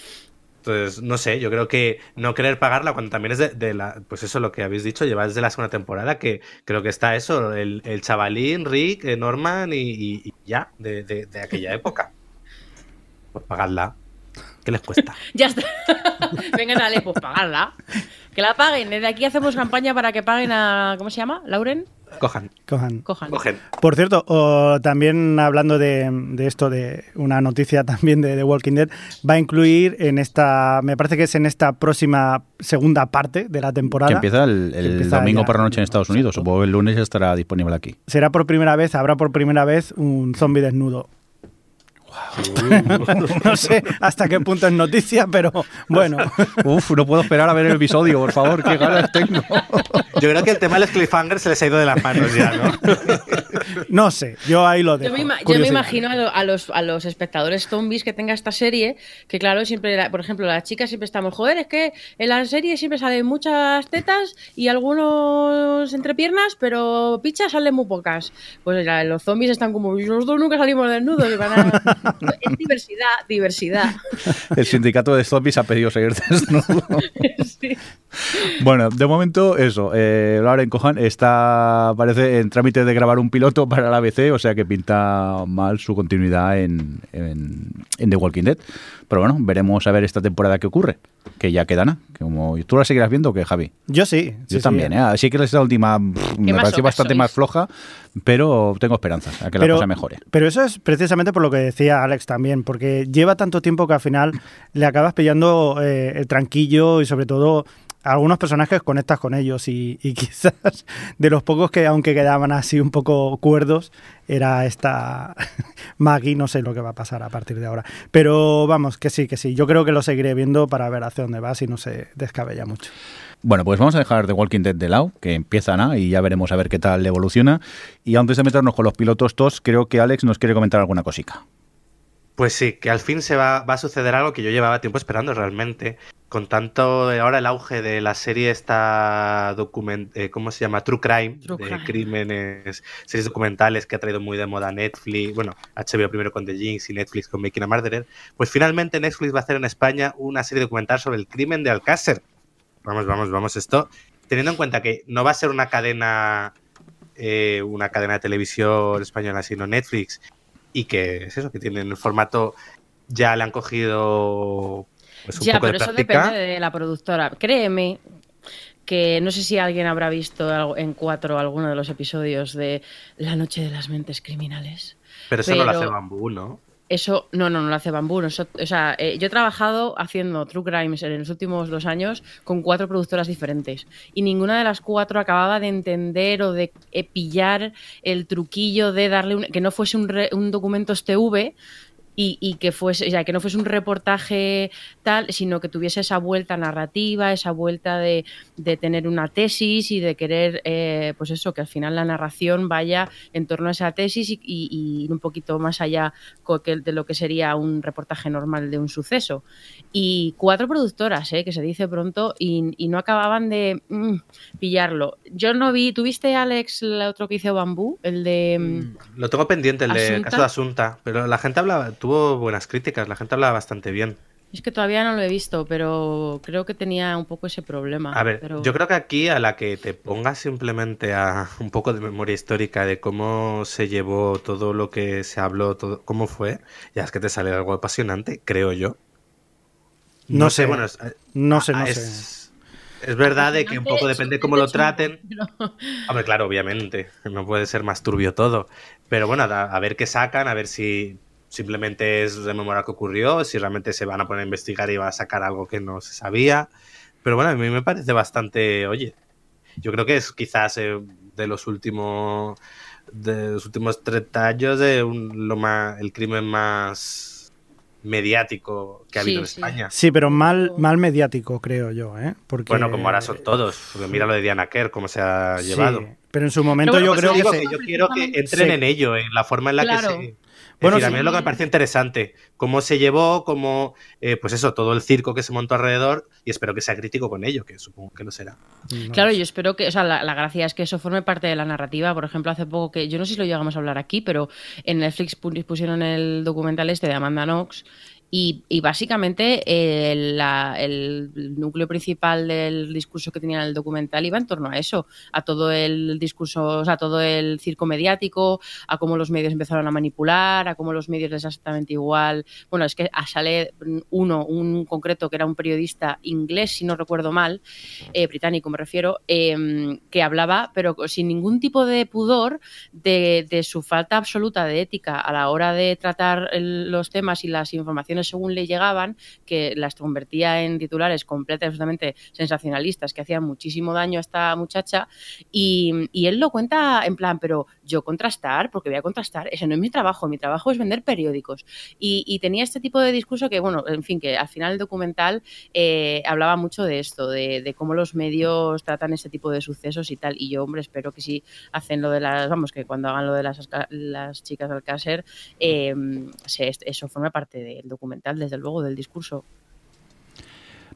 Entonces, no sé, yo creo que no querer pagarla cuando también es de, la, pues eso lo que habéis dicho, lleva desde la segunda temporada, que creo que está eso, el, el chavalín, Rick, eh, Norman y, ya, de, de- de aquella época. Pues pagadla. ¿Qué les cuesta? Ya está. Venga, dale, pues pagarla. Que la paguen. Desde aquí hacemos campaña para que paguen a. ¿Cómo se llama? ¿Lauren? Cojan, Cojan. Cojan. Por cierto, o también hablando de, de esto, de una noticia también de The Walking Dead, va a incluir en esta, me parece que es en esta próxima segunda parte de la temporada. Que empieza el, el Que empieza domingo ya. por la noche en Estados Unidos. Supongo que el lunes ya estará disponible aquí. Será por primera vez, habrá por primera vez un zombie desnudo. no sé hasta qué punto es noticia, pero bueno. Uf, no puedo esperar a ver el episodio, por favor, qué ganas tengo. Yo creo que el tema de los cliffhangers se les ha ido de las manos ya, ¿no? No sé, yo ahí lo Yo dejo. me, yo me imagino a, lo- a los, a los espectadores zombies que tenga esta serie, que claro, siempre, la- por ejemplo, las chicas siempre estamos, joder, es que en la serie siempre salen muchas tetas y algunos entrepiernas, pero pichas salen muy pocas. Pues ya, los zombies están como, los dos nunca salimos desnudos. y van a- Es diversidad, diversidad. El sindicato de zombies ha pedido seguir desnudo. Sí. Bueno, de momento eso. Eh, Lauren Cohan está, parece, en trámite de grabar un piloto para la ABC, o sea que pinta mal su continuidad en, en, en The Walking Dead. Pero bueno, veremos a ver esta temporada qué ocurre. Que ya queda nada. Como, ¿Tú la seguirás viendo o qué, Javi? Yo sí. Yo sí, también, sí. ¿eh? Así que esta última pff, me pareció bastante sois. más floja, pero tengo esperanzas a que la cosa mejore. Pero eso es precisamente por lo que decía Alex también, porque lleva tanto tiempo que al final le acabas pillando eh, el tranquillo y sobre todo algunos personajes conectas con ellos y, y quizás de los pocos que aunque quedaban así un poco cuerdos era esta Maggie, no sé lo que va a pasar a partir de ahora. Pero vamos, que sí, que sí, yo creo que lo seguiré viendo para ver hacia dónde va si no se descabella mucho. Bueno, pues vamos a dejar The Walking Dead de lado, que empieza ¿no? y ya veremos a ver qué tal evoluciona. Y antes de meternos con los pilotos TOS, creo que Alex nos quiere comentar alguna cosica. Pues sí, que al fin se va, va a suceder algo que yo llevaba tiempo esperando realmente. Con tanto ahora el auge de la serie esta document, eh, ¿cómo se llama? True Crime, True de crime. crímenes, series documentales que ha traído muy de moda Netflix, bueno, HBO primero con The Jinx y Netflix con Making a Murderer. Pues finalmente Netflix va a hacer en España una serie documental sobre el crimen de Alcácer. Vamos, vamos, vamos, esto. Teniendo en cuenta que no va a ser una cadena, eh, una cadena de televisión española, sino Netflix, y que es eso, que tienen el formato, ya le han cogido pues, un Ya, poco pero de eso depende de la productora. Créeme que no sé si alguien habrá visto en cuatro alguno de los episodios de La Noche de las Mentes Criminales. Pero eso no lo pero- hace Bambú, ¿no? Eso, no, no, no lo hace Bambú. O sea, eh, yo he trabajado haciendo True Crimes en los últimos dos años con cuatro productoras diferentes. Y ninguna de las cuatro acababa de entender o de eh, pillar el truquillo de darle un, que no fuese un, re- un documento STV. Y, y que fuese, o sea, que no fuese un reportaje tal, sino que tuviese esa vuelta narrativa, esa vuelta de, de tener una tesis y de querer, eh, pues eso, que al final la narración vaya en torno a esa tesis y, y- y un poquito más allá de lo que sería un reportaje normal de un suceso. Y cuatro productoras, eh, que se dice pronto, y, y no acababan de mm, pillarlo. Yo no vi, ¿tuviste, Alex, el otro que hizo Bambú? El de... mm, Lo tengo pendiente, el de Asunta. caso de Asunta, pero la gente hablaba, tuvo buenas críticas, la gente hablaba bastante bien. Es que todavía no lo he visto, pero creo que tenía un poco ese problema. A ver, pero- yo creo que aquí a la que te pongas simplemente a un poco de memoria histórica de cómo se llevó todo lo que se habló, todo, cómo fue, ya es que te sale algo apasionante, creo yo. No, No sé, sé. bueno, es, No sé, no es, sé. es verdad de que un poco depende cómo lo traten. Hombre, claro, obviamente, no puede ser más turbio todo. Pero bueno, a, a ver qué sacan, a ver si simplemente es rememorar qué ocurrió, si realmente se van a poner a investigar y van a sacar algo que no se sabía. Pero bueno, a mí me parece bastante, oye, yo creo que es quizás eh, de los últimos de los últimos 30 años de un- lo más, el crimen más mediático que ha Sí, habido en sí. España. Sí, pero mal, mal mediático, creo yo, ¿eh? Porque, Bueno, como ahora son todos, porque mira lo de Diana Kerr, cómo se ha Sí, llevado. pero en su momento Pero yo bueno, creo pues que se- yo quiero que entren Sí. en ello, en la forma en la Claro. que se... Es Bueno, decir, a mí es lo que me parece interesante, cómo se llevó, cómo, eh, pues eso, todo el circo que se montó alrededor, y espero que sea crítico con ello, que supongo que lo será. no. Claro, yo espero que, o sea, la, la gracia es que eso forme parte de la narrativa. Por ejemplo, hace poco que, yo no sé si lo llegamos a hablar aquí, pero en Netflix pu- pusieron el documental este de Amanda Knox y, y básicamente eh, la- el núcleo principal del discurso que tenía en el documental iba en torno a eso, a todo el discurso, o sea, a todo el circo mediático, a cómo los medios empezaron a manipular, a cómo los medios les exactamente igual. Bueno, es que sale uno, un concreto que era un periodista inglés, si no recuerdo mal, eh, británico me refiero, eh, que hablaba, pero sin ningún tipo de pudor, de, de su falta absoluta de ética a la hora de tratar los temas y las informaciones según le llegaban, que las convertía en titulares completamente absolutamente sensacionalistas, que hacían muchísimo daño a esta muchacha. Y, y él lo cuenta en plan, pero yo contrastar, porque voy a contrastar, ese no es mi trabajo, mi trabajo es vender periódicos. Y, y tenía este tipo de discurso que, bueno, en fin, que al final el documental eh, hablaba mucho de esto, de, de cómo los medios tratan este tipo de sucesos y tal. Y yo, hombre, espero que si hacen lo de las, vamos, que cuando hagan lo de las, las chicas del Alcácer, eh, se- eso forma parte del documental, desde luego, del discurso.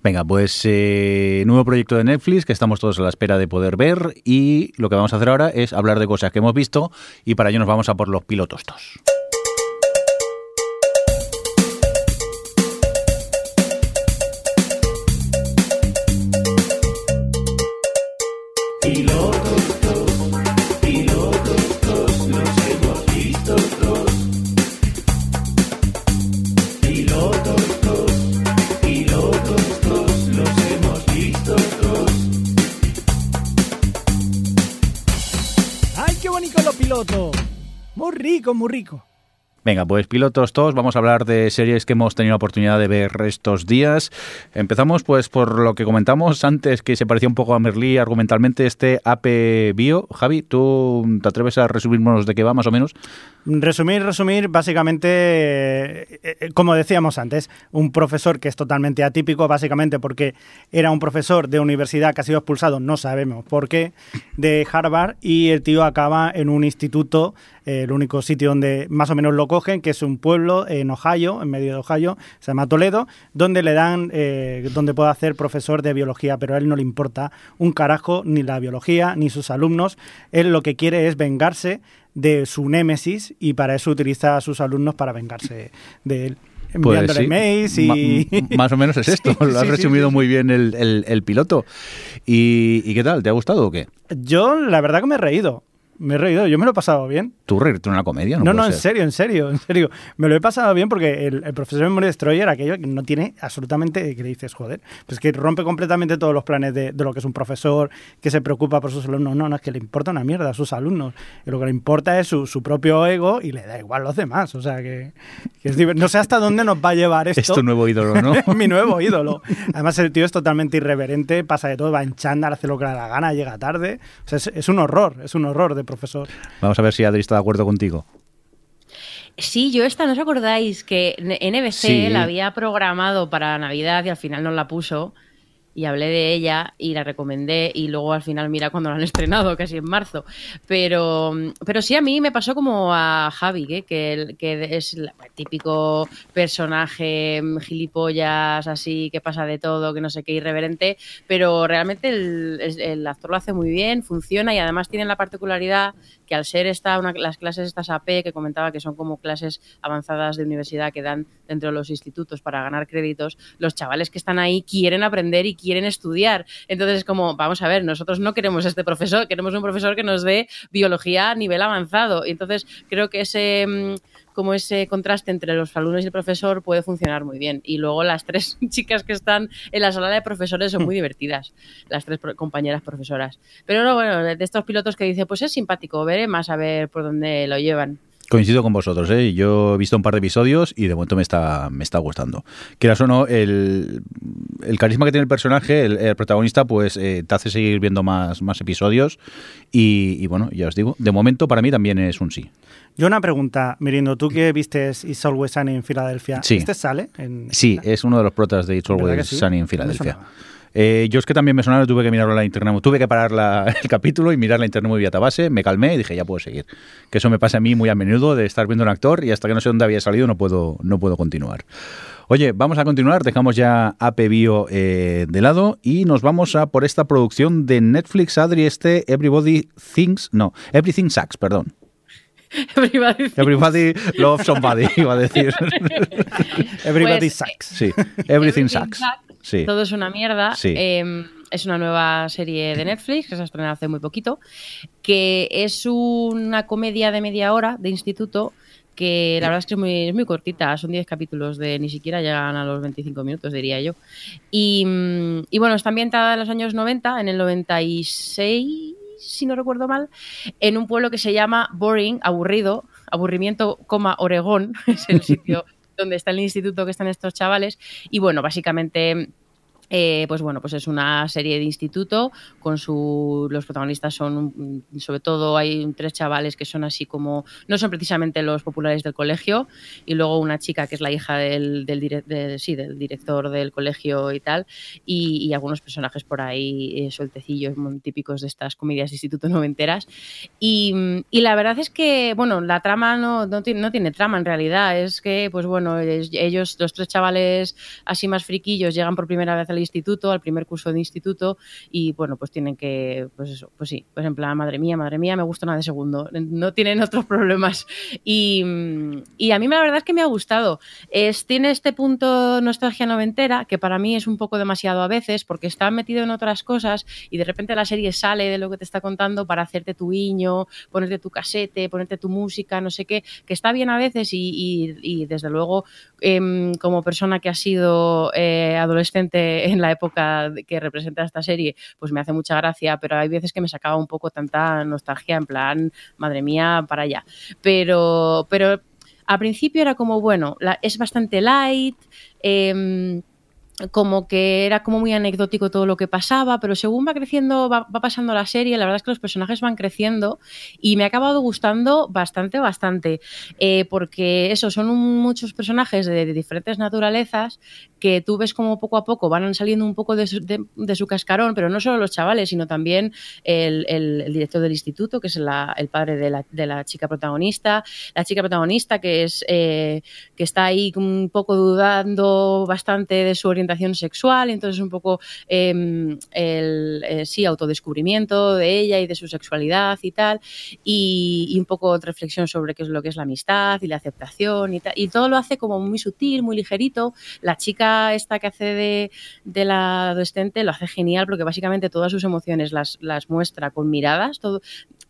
Venga, pues eh, nuevo proyecto de Netflix que estamos todos a la espera de poder ver y lo que vamos a hacer ahora es hablar de cosas que hemos visto y para ello nos vamos a por los pilotos muy rico. Venga, pues pilotos todos, vamos a hablar de series que hemos tenido la oportunidad de ver estos días. Empezamos pues por lo que comentamos antes, que se parecía un poco a Merlí argumentalmente, este AP Bio. Javi, ¿tú te atreves a resumirnos de qué va más o menos? Resumir, resumir, básicamente, eh, eh, como decíamos antes, un profesor que es totalmente atípico, básicamente porque era un profesor de universidad que ha sido expulsado, no sabemos por qué, de Harvard, y el tío acaba en un instituto, eh, el único sitio donde más o menos lo cogen, que es un pueblo en Ohio, en medio de Ohio, se llama Toledo, donde le dan, donde puede hacer profesor de biología, pero a él no le importa un carajo ni la biología ni sus alumnos, él lo que quiere es vengarse de su némesis y para eso utiliza a sus alumnos para vengarse de él. Enviándole Pues sí, mails y... m- más o menos es esto, Sí, lo has sí, resumido muy bien el, el- el piloto. ¿Y, ¿Y qué tal? ¿Te ha gustado o qué? Yo la verdad que me he reído. Me he reído, yo me lo he pasado bien. ¿Tú reírte en una comedia? No, no, en ser. serio, en serio, en serio. Me lo he pasado bien porque el, el profesor Memory Destroyer, aquello que no tiene absolutamente, que le dices, joder, pues que rompe completamente todos los planes de, de lo que es un profesor que se preocupa por sus alumnos. No, no, es que le importa una mierda a sus alumnos. Y lo que le importa es su, su propio ego y le da igual los demás. O sea que, que es no sé hasta dónde nos va a llevar esto. Es tu nuevo ídolo, ¿no? mi nuevo ídolo. Además, el tío es totalmente irreverente, pasa de todo, va en chándal, hace lo que le da la gana, llega tarde. O sea, es, es un horror, es un horror de profesor. Vamos a ver si Adri está de acuerdo contigo. Sí, yo esta, ¿no os acordáis que NBC Sí. la había programado para Navidad y al final no la puso? Y hablé de ella y la recomendé y luego al final mira cuando la han estrenado, casi en marzo. Pero, pero sí a mí me pasó como a Javi, ¿eh? que, que es el típico personaje mm, gilipollas, así, que pasa de todo, que no sé qué, irreverente, pero realmente el- el actor lo hace muy bien, funciona y además tiene la particularidad que al ser esta las clases estas AP que comentaba que son como clases avanzadas de universidad que dan dentro de los institutos para ganar créditos, los chavales que están ahí quieren aprender y quieren estudiar. Entonces es como, vamos a ver, nosotros no queremos este profesor, queremos un profesor que nos dé biología a nivel avanzado. Y entonces creo que ese mm, como ese contraste entre los alumnos y el profesor puede funcionar muy bien. Y luego las tres chicas que están en la sala de profesores son muy divertidas, las tres compañeras profesoras. Pero no, bueno, de estos pilotos que dice, pues es simpático, veré más a ver por dónde lo llevan. Coincido con vosotros, ¿eh? Yo he visto un par de episodios y de momento me está, me está gustando. Quieras o no, el, el carisma que tiene el personaje, el, protagonista, pues eh, te hace seguir viendo más, más episodios. Y, bueno, ya os digo, de momento para mí también es un sí. Yo una pregunta, Mirindo, tú que viste It's Always Sunny en Filadelfia, sí. ¿este sale? En... Sí, es uno de los protas de It's Always Sunny en Filadelfia. Eh, yo es que también me sonaba, tuve que mirarlo la internet, tuve que parar el capítulo y mirar la internet muy base, me calmé y dije, ya puedo seguir. Que eso me pasa a mí muy a menudo de estar viendo un actor y hasta que no sé dónde había salido no puedo, no puedo continuar. Oye, vamos a continuar, dejamos ya AP Bio eh, de lado y nos vamos a por esta producción de Netflix, Adri, este Everybody Thinks, no, Everything Sucks, perdón. Everybody, Everybody loves somebody, iba a decir. Everybody pues, sucks. Sí, everything, sucks. Todo es una mierda. Em, es una nueva serie de Netflix que se ha estrenado hace muy poquito, que es una comedia de media hora de instituto que la verdad es que es muy, muy cortita, son 10 capítulos de ni siquiera llegan a los 25 minutos, diría yo. Y, y, bueno, está ambientada en los años 90, en el 96, si no recuerdo mal, en un pueblo que se llama Boring, aburrido, aburrimiento, coma, Oregón, es el sitio donde está el instituto que están estos chavales. Y bueno, básicamente eh, pues bueno, pues es una serie de instituto con su los protagonistas son sobre todo hay tres chavales que son así como no son precisamente los populares del colegio y luego una chica que es la hija del, del, sí, del director del colegio y tal y, algunos personajes por ahí eh, sueltecillos muy típicos de estas comedias de instituto noventeras. Y, y la verdad es que bueno la trama no, no, tiene, no tiene trama en realidad es que pues bueno ellos los tres chavales así más friquillos llegan por primera vez al instituto, al primer curso de instituto, y bueno, pues tienen que, pues eso, pues sí, pues en plan, madre mía, madre mía, me gusta nada de segundo, no tienen otros problemas. Y, a mí la verdad es que me ha gustado. Es, tiene este punto nostalgia noventera, que para mí es un poco demasiado a veces, porque está metido en otras cosas y de repente la serie sale de lo que te está contando para hacerte tu guiño, ponerte tu casete, ponerte tu música, no sé qué, que está bien a veces y, desde luego em, como persona que ha sido eh, adolescente en la época que representa esta serie, pues me hace mucha gracia, pero hay veces que me sacaba un poco tanta nostalgia, en plan, madre mía, para allá. Pero, pero al principio era como, bueno, es bastante light. Eh, como que era como muy anecdótico todo lo que pasaba, pero según va creciendo, va, pasando la serie, la verdad es que los personajes van creciendo y me ha acabado gustando bastante, bastante, eh, porque eso, son muchos personajes de, diferentes naturalezas que tú ves como poco a poco van saliendo un poco de su, cascarón, pero no solo los chavales, sino también el, director del instituto, que es el padre de la, chica protagonista, la chica protagonista que, es, eh, que está ahí un poco dudando bastante de su orientación sexual, entonces un poco em, el, eh, sí, autodescubrimiento de ella y de su sexualidad y tal, y, un poco de reflexión sobre qué es lo que es la amistad y la aceptación y tal, y todo lo hace como muy sutil, muy ligerito. La chica esta que hace de, de la adolescente lo hace genial porque básicamente todas sus emociones las, las muestra con miradas, todo,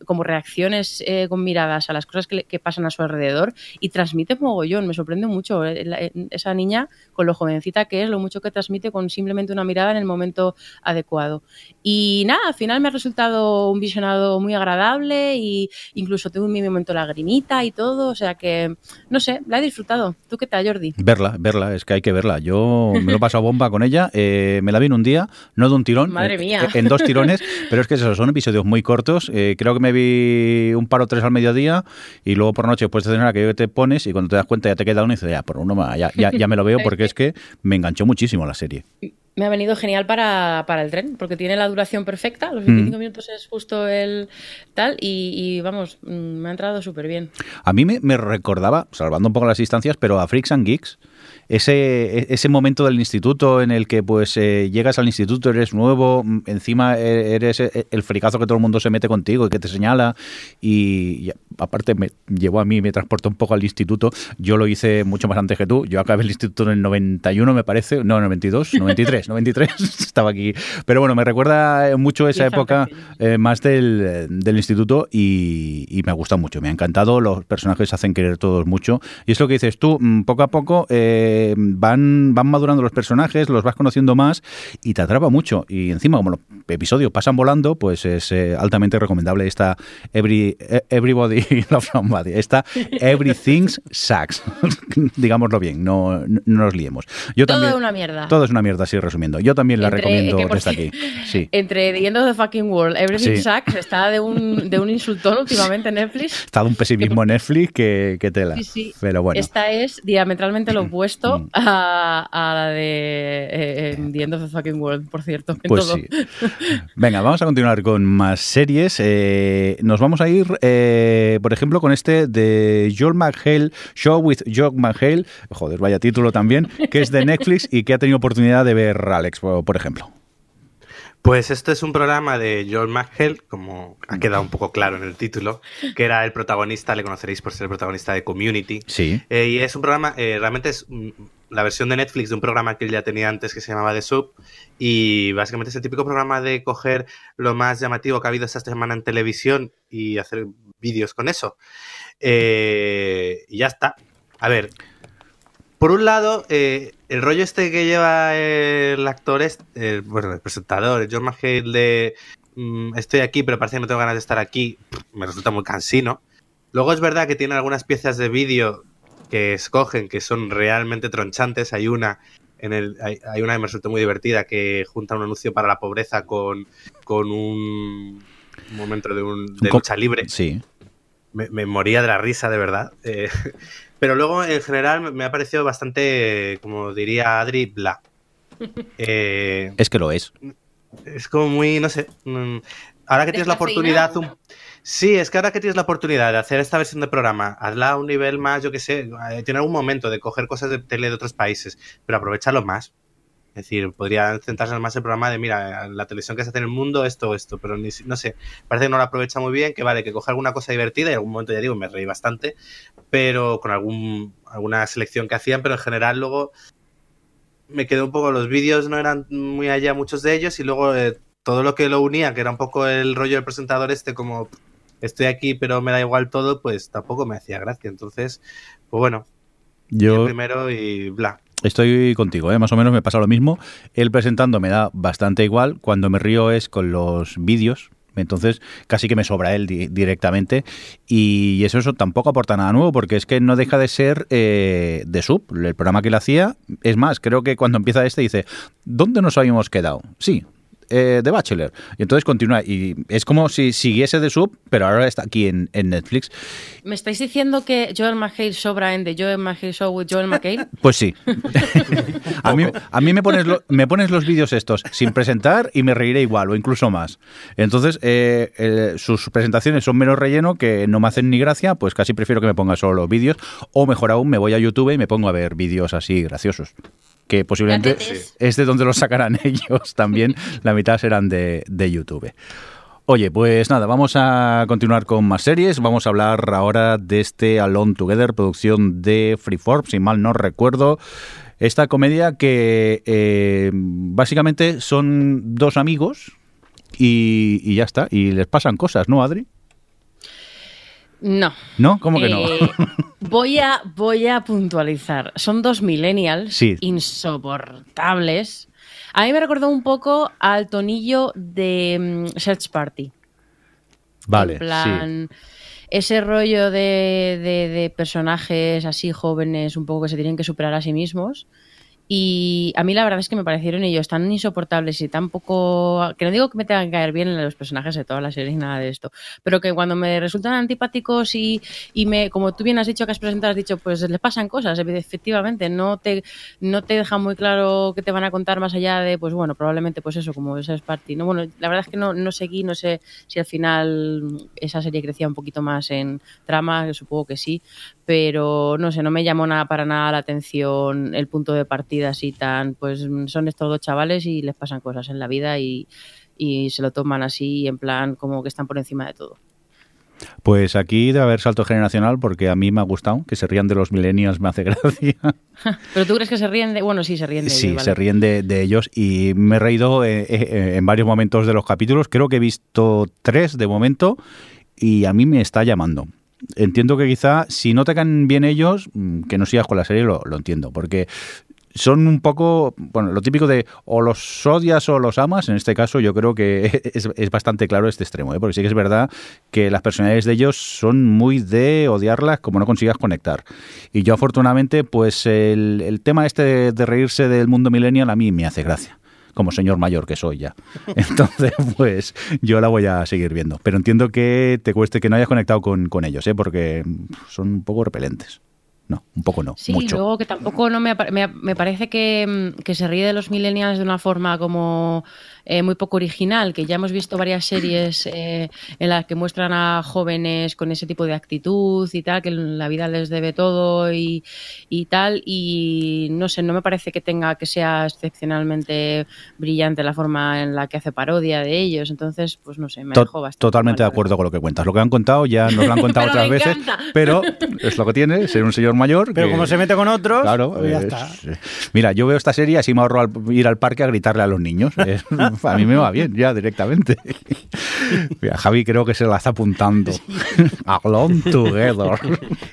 como reacciones eh, con miradas a las cosas que, que, pasan a su alrededor y transmite mogollón, me sorprende mucho eh, esa niña con lo jovencita que es, lo mucho que transmite con simplemente una mirada en el momento adecuado. Y nada, al final me ha resultado un visionado muy agradable y incluso tuve mi momento lagrimita y todo, o sea que, no sé, la he disfrutado. ¿Tú qué tal, Jordi? Verla, verla, es que hay que verla. Yo me lo he pasado bomba con ella, eh, me la vi en un día, no de un tirón, Madre mía. en dos tirones, pero es que esos son episodios muy cortos, eh, creo que me vi un par o tres al mediodía y luego por noche después de cenar que te pones y cuando te das cuenta ya te queda uno y dices, ya, por uno ya, ya, ya me lo veo porque es que me enganchó muchísimo la serie. Me ha venido genial para, el tren, porque tiene la duración perfecta, los 25 mm. minutos es justo el tal, y, vamos, mm, me ha entrado súper bien. A mí me, me, recordaba, salvando un poco las distancias, pero a Freaks and Geeks, ese, ese momento del instituto en el que pues eh, llegas al instituto, eres nuevo, mm, encima e, eres e, el fricazo que todo el mundo se mete contigo y que te señala y, aparte me llevó a mí, me transportó un poco al instituto. Yo lo hice mucho más antes que tú. Yo acabé el instituto en el 91, me parece. No, 92, 93, 93. Estaba aquí. Pero bueno, me recuerda mucho esa época eh, más del, del instituto y, y, me ha gustado mucho. Me ha encantado. Los personajes se hacen querer todos mucho. Y es lo que dices tú, mm, poco a poco. Eh, van, van madurando los personajes, los vas conociendo más y te atrapa mucho. Y encima, como episodio pasan volando, pues es eh, altamente recomendable esta Every, eh, Everybody Loves Somebody, esta Everything's Sucks, digámoslo bien, no, no nos liemos. Yo todo también, es una mierda. Todo es una mierda, sí, resumiendo. Yo también la Entre- recomiendo que desde aquí. Sí. Entre The End of the Fucking World, Everything Sí. Sucks, está de un, de un insultón últimamente en Netflix. Está un pesimismo en Netflix que, que tela. Sí. Pero bueno. Esta es diametralmente lo opuesto Mm. a, a la de eh, eh, The End of the Fucking World, por cierto. en Pues todo. sí. Venga, vamos a continuar con más series. Eh, nos vamos a ir, eh, por ejemplo, con este de Joel McHale, Show with Joel McHale, joder, vaya título también, que es de Netflix y que ha tenido oportunidad de ver Alex, por ejemplo. Pues esto es un programa de Joel McHale, como ha quedado un poco claro en el título, que era el protagonista, le conoceréis por ser el protagonista de Community. Sí. Eh, y es un programa, eh, realmente es mm, la versión de Netflix de un programa que él ya tenía antes que se llamaba The Sub. Y básicamente es el típico programa de coger lo más llamativo que ha habido esta semana en televisión y hacer vídeos con eso. Eh, y ya está. A ver, por un lado, eh, el rollo este que lleva el actor, es, el, bueno, el presentador, el John McHale de mm, estoy aquí, pero parece que no tengo ganas de estar aquí, me resulta muy cansino. Luego es verdad que tiene algunas piezas de vídeo que escogen que son realmente tronchantes. Hay una en el, hay, hay una que me resultó muy divertida que junta un anuncio para la pobreza con, con un, momento de, un, de lucha libre Sí. me, me moría de la risa, de verdad. Eh, pero luego, en general, me- me ha parecido bastante, como diría Adri, bla. Eh, Es que lo es. es como muy, no sé. mm, Ahora que tienes la oportunidad. un- Sí, es que ahora que tienes la oportunidad de hacer esta versión de programa, hazla a un nivel más, yo que sé, eh, tiene algún momento de coger cosas de tele de otros países, pero aprovecharlo más. Es decir, podría centrarse más el programa de, mira, la televisión que se hace en el mundo, esto, esto, pero ni, no sé, parece que no lo aprovecha muy bien, que vale, que coge alguna cosa divertida y en algún momento ya digo, me reí bastante, pero con algún, alguna selección que hacían, pero en general luego me quedó un poco, los vídeos no eran muy allá muchos de ellos y luego eh, todo lo que lo unía, que era un poco el rollo del presentador este, como estoy aquí pero me da igual todo, pues tampoco me hacía gracia. Entonces, pues bueno, yo primero y bla. estoy contigo, ¿eh? más o menos me pasa lo mismo. Él presentando me da bastante igual. Cuando me río es con los vídeos. Entonces, casi que me sobra él di- directamente. Y eso, eso tampoco aporta nada nuevo, porque es que no deja de ser eh, de sub, el programa que él hacía. Es más, creo que cuando empieza este dice, ¿dónde nos habíamos quedado? Sí, eh, The Bachelor. Y entonces continúa. Y es como si siguiese de sub, pero ahora está aquí en, en Netflix. ¿Me estáis diciendo que Joel McHale sobra en The Joel McHale Show with Joel McHale? Pues sí. a mí, a mí me, pones lo- me pones los vídeos estos sin presentar y me reiré igual o incluso más. Entonces, eh, eh, sus presentaciones son menos relleno que no me hacen ni gracia, pues casi prefiero que me ponga solo los vídeos o mejor aún me voy a YouTube y me pongo a ver vídeos así graciosos. Que posiblemente es de donde los sacarán ellos también. La mitad serán de, de YouTube. Oye, pues nada, vamos a continuar con más series. Vamos a hablar ahora de este Alone Together, producción de Freeform, si mal no recuerdo. Esta comedia que eh, básicamente son dos amigos y, y ya está. Y les pasan cosas, ¿no, Adri? No. ¿No? ¿Cómo que no? Eh, voy, a, voy a puntualizar. Son dos millennials Sí. insoportables. A mí me recordó un poco al tonillo de mm, Search Party. Vale, En plan, ese rollo de, de- de personajes así jóvenes, un poco que se tienen que superar a sí mismos. Y a mí la verdad es que me parecieron ellos tan insoportables y tan poco... Que no digo que me tengan que caer bien los personajes de todas las series ni nada de esto, pero que cuando me resultan antipáticos y, y me, como tú bien has dicho que has presentado, has dicho, pues les pasan cosas, efectivamente, no te, no te dejan muy claro qué te van a contar más allá de, pues bueno, probablemente pues eso, como esa es Party. No, bueno, la verdad es que no, no seguí, no sé si al final esa serie crecía un poquito más en trama, supongo que sí, pero no sé, no me llamó nada para nada la atención el punto de partida así tan, pues son estos dos chavales y les pasan cosas en la vida y, y se lo toman así en plan como que están por encima de todo. Pues aquí debe haber salto generacional porque a mí me ha gustado. Que se rían de los millennials me hace gracia. Pero tú crees que se ríen de, bueno, sí, se ríen de Sí, ellos, ¿vale? se ríen de, de ellos y me he reído eh, eh, en varios momentos de los capítulos. Creo que he visto tres de momento y a mí me está llamando. Entiendo que quizá si no te caen bien ellos, mm, que no sigas con la serie, lo, entiendo. Porque son un poco, bueno, lo típico de o los odias o los amas, en este caso yo creo que es, es bastante claro este extremo, ¿eh? porque sí que es verdad que las personalidades de ellos son muy de odiarlas como no consigas conectar. Y yo afortunadamente, pues el, el tema este de reírse del mundo millennial a mí me hace gracia como señor mayor que soy ya. Entonces, pues yo la voy a seguir viendo. Pero entiendo que te cueste que no hayas conectado con, con ellos, ¿eh? porque son un poco repelentes. No, un poco no. Sí, mucho. luego que tampoco no me, me, me parece que, mm, que, se ríe de los millennials de una forma como eh, muy poco original, que ya hemos visto varias series eh, en las que muestran a jóvenes con ese tipo de actitud y tal, que la vida les debe todo y, y tal, y no sé, no me parece que tenga que sea excepcionalmente brillante la forma en la que hace parodia de ellos, entonces, pues no sé, me dejó bastante. Totalmente mal, de acuerdo con lo que cuentas. Lo que han contado ya nos lo han contado otras veces, pero es lo que tiene, ser un señor mayor. Pero que, como se mete con otros, claro, pues ya es, está. Mira, yo veo esta serie así me ahorro al, ir al parque a gritarle a los niños. Es, a mí me va bien ya directamente. Mira, Javi creo que se la está apuntando. Alone together.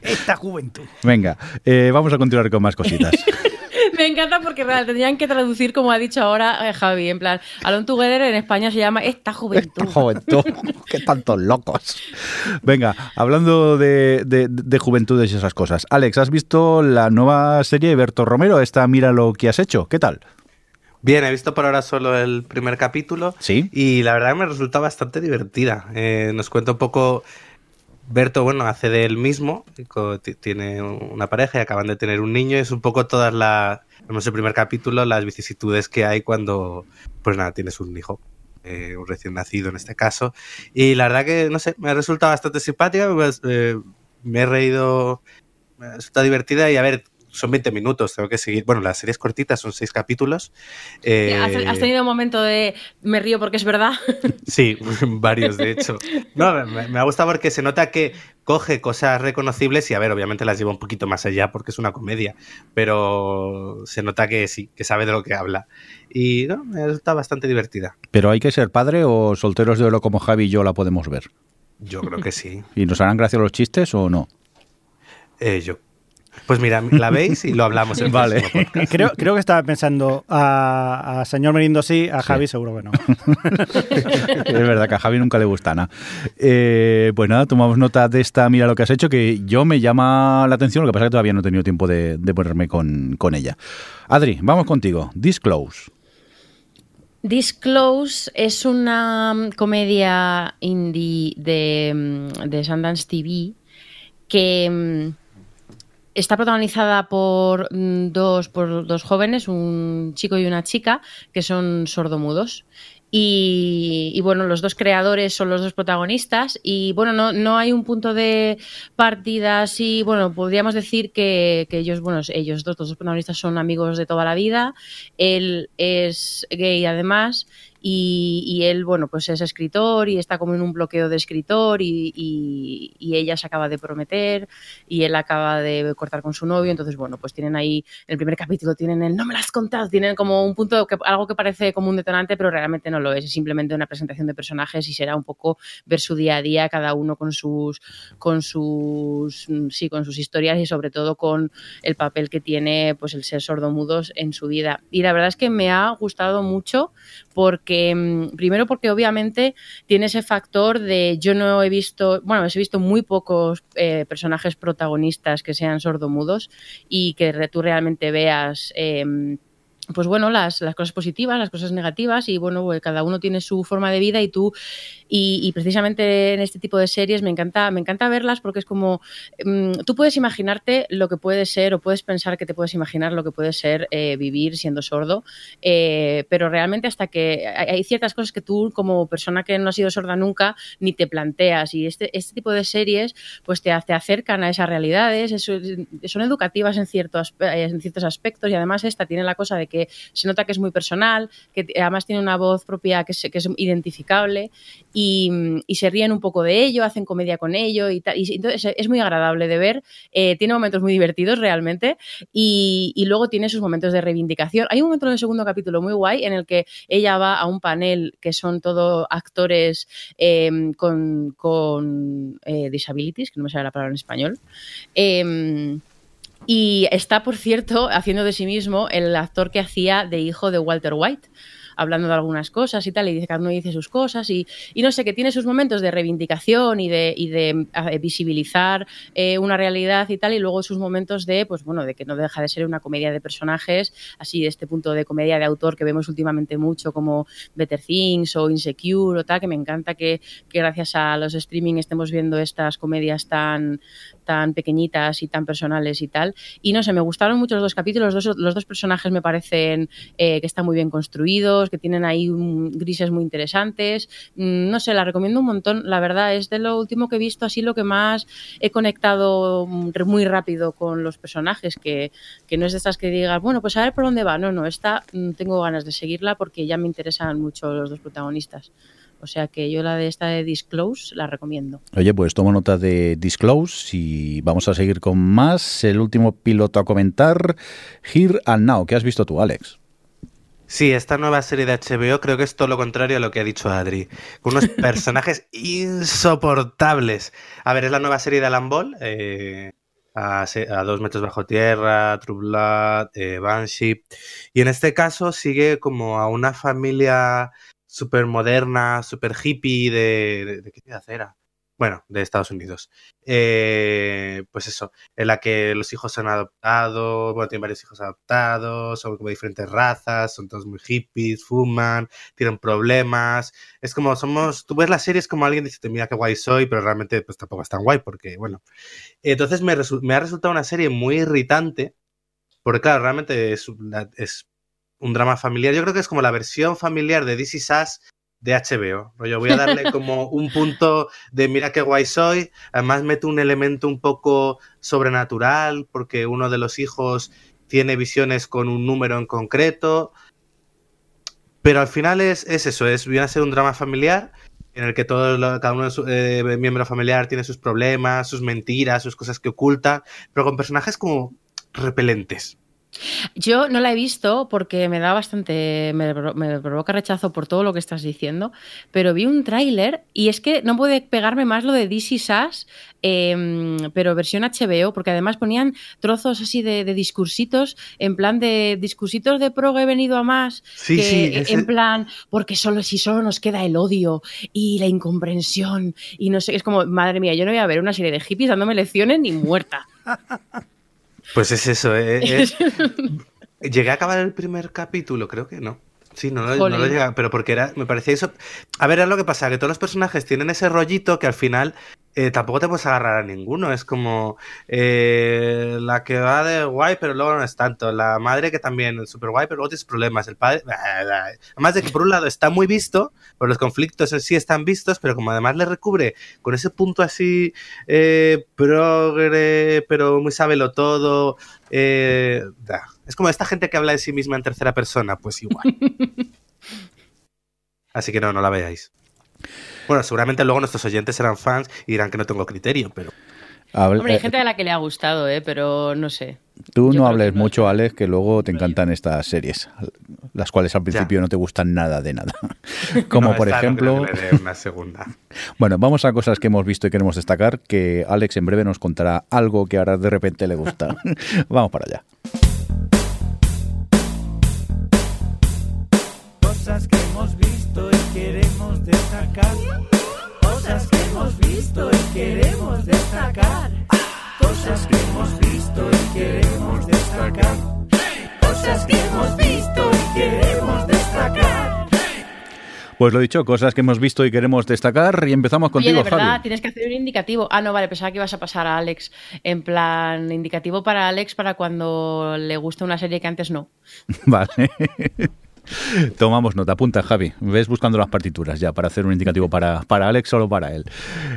Esta juventud. Venga, eh, vamos a continuar con más cositas. Me encanta porque real, tendrían que traducir, como ha dicho ahora eh, Javi, en plan, Alone Together en España se llama Esta Juventud. Esta Juventud, qué tantos locos. Venga, hablando de, de, de, juventudes y esas cosas. Alex, ¿has visto la nueva serie de Berto Romero? Esta Mira lo que has hecho. ¿Qué tal? Bien, he visto por ahora solo el primer capítulo. Sí. Y la verdad me resulta bastante divertida. Eh, nos cuenta un poco. Berto, bueno, hace de él mismo, tiene una pareja y acaban de tener un niño. Es un poco todas las, vemos el primer capítulo, las vicisitudes que hay cuando, pues nada, tienes un hijo, eh, un recién nacido en este caso. Y la verdad que, no sé, me ha resultado bastante simpática, pues, eh, me he reído, me resulta divertida y a ver, son 20 minutos, tengo que seguir. Bueno, las series cortitas son 6 capítulos. Eh... ¿Has, tenido un momento de me río porque es verdad? Sí, varios de hecho. No, me, me, ha gustado porque se nota que coge cosas reconocibles y a ver, obviamente las lleva un poquito más allá porque es una comedia, pero se nota que sí, que sabe de lo que habla. Y no, me está bastante divertida. ¿Pero hay que ser padre o solteros de oro como Javi y yo la podemos ver? Yo creo que sí. ¿Y nos harán gracia los chistes o no? Eh, yo pues mira, la veis y lo hablamos en vale. Creo, creo que estaba pensando a, a señor Merindo sí, a Javi sí. seguro que no. es verdad que a Javi nunca le gusta nada. Eh, pues nada, tomamos nota de esta Mira lo que has hecho, que yo me llama la atención, lo que pasa es que todavía no he tenido tiempo de, de ponerme con, con ella. Adri, vamos contigo. Disclose. Disclose es una comedia indie de, de Sundance TV que está protagonizada por dos, por dos jóvenes, un chico y una chica, que son sordomudos. Y, y, bueno, los dos creadores son los dos protagonistas. Y bueno, no, no hay un punto de partida así, bueno, podríamos decir que, que ellos, bueno, ellos dos, los dos protagonistas son amigos de toda la vida, él es gay además y, él, bueno, pues es escritor y está como en un bloqueo de escritor y, y, ella se acaba de prometer y él acaba de cortar con su novio, entonces, bueno, pues tienen ahí, el primer capítulo tienen el no me lo has contado, tienen como un punto, que, algo que parece como un detonante, pero realmente no lo es, es simplemente una presentación de personajes y será un poco ver su día a día, cada uno con sus, con sus, sí, con sus historias y sobre todo con el papel que tiene pues el ser sordomudos en su vida. Y la verdad es que me ha gustado mucho porque primero porque obviamente tiene ese factor de yo no he visto, bueno, he visto muy pocos eh, personajes protagonistas que sean sordomudos y que tú realmente veas eh, pues bueno, las, las, cosas positivas, las cosas negativas y bueno, pues cada uno tiene su forma de vida y tú y, precisamente en este tipo de series me encanta, me encanta verlas porque es como mmm, tú puedes imaginarte lo que puede ser o puedes pensar que te puedes imaginar lo que puede ser eh, vivir siendo sordo, eh, pero realmente hasta que hay ciertas cosas que tú como persona que no ha sido sorda nunca ni te planteas y este, este tipo de series pues te, te acercan a esas realidades, son educativas en ciertos, en ciertos aspectos y además esta tiene la cosa de que se nota que es muy personal, que además tiene una voz propia que es, es identificable y, se ríen un poco de ello, hacen comedia con ello y tal. Y entonces es muy agradable de ver, eh, tiene momentos muy divertidos realmente y, luego tiene sus momentos de reivindicación. Hay un momento en el segundo capítulo muy guay en el que ella va a un panel que son todo actores eh, con, eh, disabilities, que no me sale la palabra en español. Eh, Y está, por cierto, haciendo de sí mismo el actor que hacía de hijo de Walter White hablando de algunas cosas y tal, y dice, cada uno dice sus cosas, y, y no sé, que tiene sus momentos de reivindicación y de, y de visibilizar eh, una realidad y tal, y luego sus momentos de, pues bueno, de que no deja de ser una comedia de personajes, así de este punto de comedia de autor que vemos últimamente mucho, como Better Things o Insecure o tal, que me encanta que, que gracias a los streaming estemos viendo estas comedias tan, tan pequeñitas y tan personales y tal. Y no sé, me gustaron mucho los dos capítulos, los dos, los dos personajes me parecen eh, que están muy bien construidos, que tienen ahí un, grises muy interesantes. Mm, no sé, la recomiendo un montón. La verdad, es de lo último que he visto, así lo que más he conectado muy rápido con los personajes, que, que no es de estas que digas, bueno, pues a ver por dónde va. No, no, esta mm, tengo ganas de seguirla porque ya me interesan mucho los dos protagonistas. O sea que yo la de esta de Disclose la recomiendo. Oye, pues tomo nota de Disclose y vamos a seguir con más. El último piloto a comentar, Here and Now. ¿Qué has visto tú, Alex? Sí, esta nueva serie de HBO creo que es todo lo contrario a lo que ha dicho Adri. Con unos personajes insoportables. A ver, es la nueva serie de Alan Ball. Eh, a, a, dos metros bajo tierra, True Blood, eh, Banshee. Y en este caso sigue como a una familia súper moderna, súper hippie de, de, qué ciudad era. Bueno, de Estados Unidos. Eh, pues eso, en la que los hijos han adoptado, bueno, tienen varios hijos adoptados, son como diferentes razas, son todos muy hippies, fuman, tienen problemas. Es como somos, tú ves las series como alguien dice, mira qué guay soy, pero realmente pues tampoco es tan guay porque, bueno. Entonces me, me ha resultado una serie muy irritante, porque claro, realmente es, es un drama familiar. Yo creo que es como la versión familiar de DC Sass de HBO. Yo voy a darle como un punto de mira qué guay soy. Además meto un elemento un poco sobrenatural porque uno de los hijos tiene visiones con un número en concreto. Pero al final es, es eso, es viene a ser un drama familiar en el que todo, cada uno de su eh, miembro familiar tiene sus problemas, sus mentiras, sus cosas que oculta, pero con personajes como repelentes. Yo no la he visto porque me da bastante, me, me, provoca rechazo por todo lo que estás diciendo, pero vi un tráiler y es que no puede pegarme más lo de DC Sass, eh, pero versión HBO, porque además ponían trozos así de, de, discursitos, en plan de discursitos de pro he venido a más, sí, que, sí, ese... en plan, porque solo si solo nos queda el odio y la incomprensión y no sé, es como, madre mía, yo no voy a ver una serie de hippies dándome lecciones ni muerta. Pues es eso, eh, eh. Llegué a acabar el primer capítulo, creo que no. Sí, no, no, no lo llega, pero porque era, me parecía eso. A ver, es lo que pasa, que todos los personajes tienen ese rollito que al final eh, tampoco te puedes agarrar a ninguno. Es como eh, la que va de guay, pero luego no es tanto. La madre que también es súper guay, pero luego tienes problemas. El padre. Además de que por un lado está muy visto, por los conflictos en sí están vistos, pero como además le recubre con ese punto así eh, progre, pero muy sábelo todo. Eh, es como esta gente que habla de sí misma en tercera persona, pues igual. Así que no, no la veáis. Bueno, seguramente luego nuestros oyentes serán fans y dirán que no tengo criterio, pero. Hable, Hombre, hay gente a la que le ha gustado, ¿eh? pero no sé. Tú Yo no hables no mucho, Alex, que luego te encantan estas series, las cuales al principio ya. no te gustan nada de nada. Como no, por ejemplo. No una segunda. bueno, vamos a cosas que hemos visto y queremos destacar, que Alex en breve nos contará algo que ahora de repente le gusta. vamos para allá. Cosas que hemos visto y queremos destacar. Cosas que hemos visto y queremos destacar. Cosas que hemos visto y queremos destacar. Cosas que hemos visto y queremos destacar. Pues lo dicho, cosas que hemos visto y queremos destacar. Y empezamos contigo, Oye, de verdad, Javi. tienes que hacer un indicativo. Ah, no, vale, pensaba que ibas a pasar a Alex. En plan, indicativo para Alex para cuando le gusta una serie que antes no. Vale. Tomamos nota, apunta Javi. Ves buscando las partituras ya para hacer un indicativo para, para Alex, solo para él.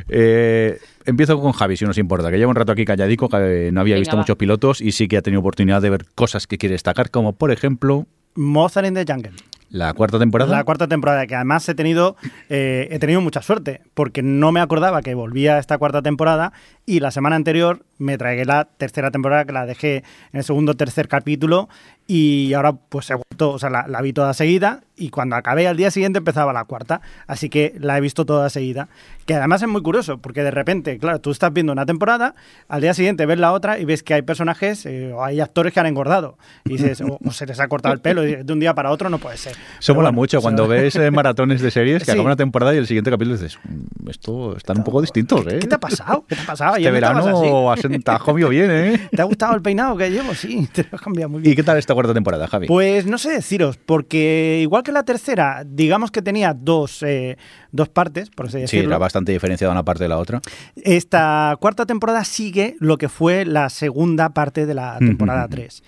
Eh, empiezo con Javi, si nos importa, que lleva un rato aquí calladico, que no había Venga, visto va. muchos pilotos y sí que ha tenido oportunidad de ver cosas que quiere destacar, como por ejemplo Mozart in the Jungle. La cuarta temporada. La cuarta temporada, que además he tenido, eh, he tenido mucha suerte, porque no me acordaba que volvía esta cuarta temporada y la semana anterior me tragué la tercera temporada, que la dejé en el segundo o tercer capítulo y ahora pues he vuelto to- o sea, la vi toda seguida y cuando acabé al día siguiente empezaba la cuarta. Así que la he visto toda seguida. Que además es muy curioso, porque de repente, claro, tú estás viendo una temporada, al día siguiente ves la otra y ves que hay personajes eh, o hay actores que han engordado. Y dices, o, o se les ha cortado el pelo y de un día para otro no puede ser. Eso Pero mola bueno, mucho. sea, Cuando ves eh, maratones de series que Sí. acaba una temporada y el siguiente capítulo dices, "Mm, esto están un poco distintos, ¿eh? ¿Qué te ha pasado? ¿Qué te ha pasado? Este verano has comido bien, ¿eh? ¿Te ha gustado el peinado que llevo? Sí, te lo has cambiado muy bien. ¿Y qué tal esta cuarta temporada, Javi? Pues no sé deciros, porque igual que la tercera, digamos que tenía dos, eh, dos partes, por así sí, decirlo. era bastante diferenciada una parte de la otra. Esta cuarta temporada sigue lo que fue la segunda parte de la temporada 3.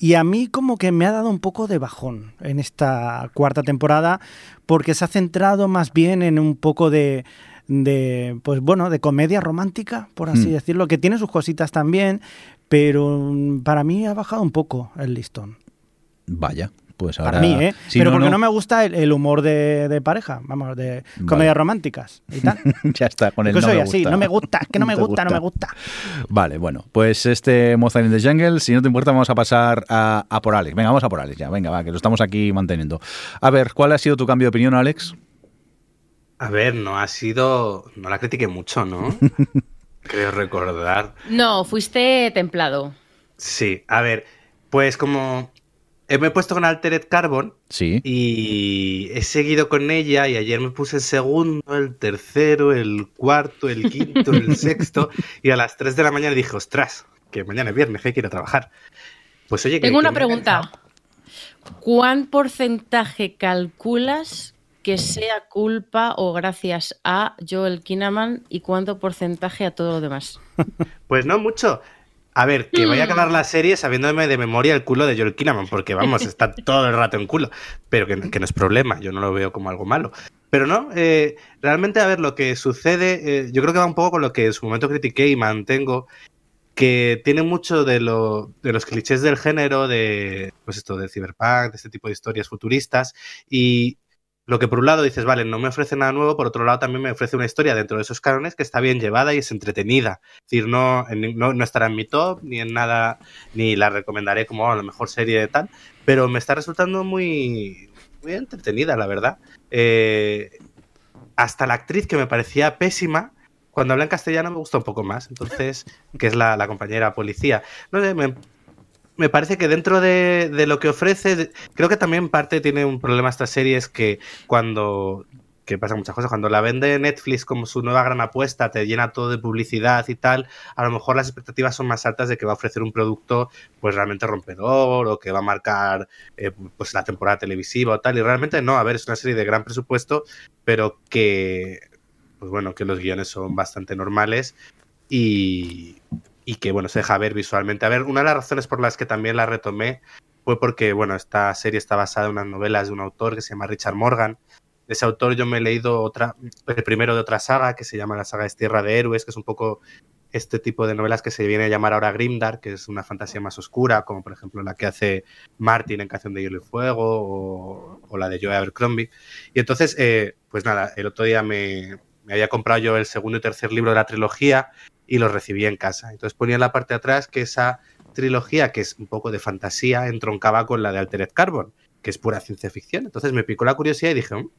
Y a mí como que me ha dado un poco de bajón en esta cuarta temporada porque se ha centrado más bien en un poco de, de pues bueno, de comedia romántica, por así Mm. decirlo, que tiene sus cositas también, pero mm, para mí ha bajado un poco el listón. Vaya, pues ahora... Para mí, ¿eh? Pero porque no. me gusta el, el humor de, de pareja, vamos, de comedias románticas y tal. ya está, con el no soy me así, gusta. no me gusta, es que no me gusta, no me gusta. Vale, bueno, pues este Mozart in the Jungle, si no te importa, vamos a pasar a, a por Alex. Venga, vamos a por Alex ya, venga, va, que lo estamos aquí manteniendo. A ver, ¿cuál ha sido tu cambio de opinión, Alex? A ver, no ha sido. No la critiqué mucho, ¿no? Creo recordar. No, fuiste templado. Sí, a ver, pues como me he puesto con Altered Carbon Sí. y he seguido con ella y ayer me puse el segundo, el tercero, el cuarto, el quinto, el sexto y a las 3 de la mañana dije, ostras, que mañana es viernes, que hay que ir a trabajar. Pues oye, que- Tengo que una pregunta. ¿Cuán porcentaje calculas que sea culpa o gracias a Joel Kinnaman y cuánto porcentaje a todo lo demás? Pues no mucho. A ver, que voy a acabar la serie sabiéndome de memoria el culo de Joel Kinnaman, porque vamos, está todo el rato en culo, pero que, que no es problema, yo no lo veo como algo malo. Pero no, eh, realmente, a ver, lo que sucede, eh, yo creo que va un poco con lo que en su momento critiqué y mantengo, que tiene mucho de, lo, de los clichés del género, de, pues esto, del cyberpunk, de este tipo de historias futuristas, y lo que por un lado dices, vale, no me ofrece nada nuevo, por otro lado también me ofrece una historia dentro de esos cánones que está bien llevada y es entretenida. Es decir, no, no, no estará en mi top, ni en nada, ni la recomendaré como "Oh, la mejor serie de tal, pero me está resultando muy, muy entretenida, la verdad. Eh, hasta la actriz que me parecía pésima, cuando habla en castellano me gusta un poco más, entonces, que es la, la compañera policía. No sé, me, me parece que dentro de, lo que ofrece, creo que también parte tiene un problema esta serie, es que cuando que pasa muchas cosas, cuando la vende Netflix como su nueva gran apuesta, te llena todo de publicidad y tal, a lo mejor las expectativas son más altas de que va a ofrecer un producto pues realmente rompedor o que va a marcar eh, pues la temporada televisiva o tal, y realmente no, a ver, es una serie de gran presupuesto, pero que pues bueno, que los guiones son bastante normales y, y que bueno, se deja ver visualmente. A ver, una de las razones por las que también la retomé fue porque, bueno, esta serie está basada en unas novelas de un autor que se llama Richard Morgan. De ese autor yo me he leído otra, el primero de otra saga que se llama la saga Tierra de Héroes, que es un poco este tipo de novelas que se viene a llamar ahora Grimdark, que es una fantasía más oscura, como por ejemplo la que hace Martin en Canción de Hielo y Fuego o, o la de Joe Abercrombie. Y entonces, eh, pues nada, el otro día me, me había comprado yo el segundo y tercer libro de la trilogía y los recibí en casa. Entonces ponía en la parte de atrás que esa trilogía, que es un poco de fantasía, entroncaba con la de Altered Carbon, que es pura ciencia ficción. Entonces me picó la curiosidad y dije, "Mm,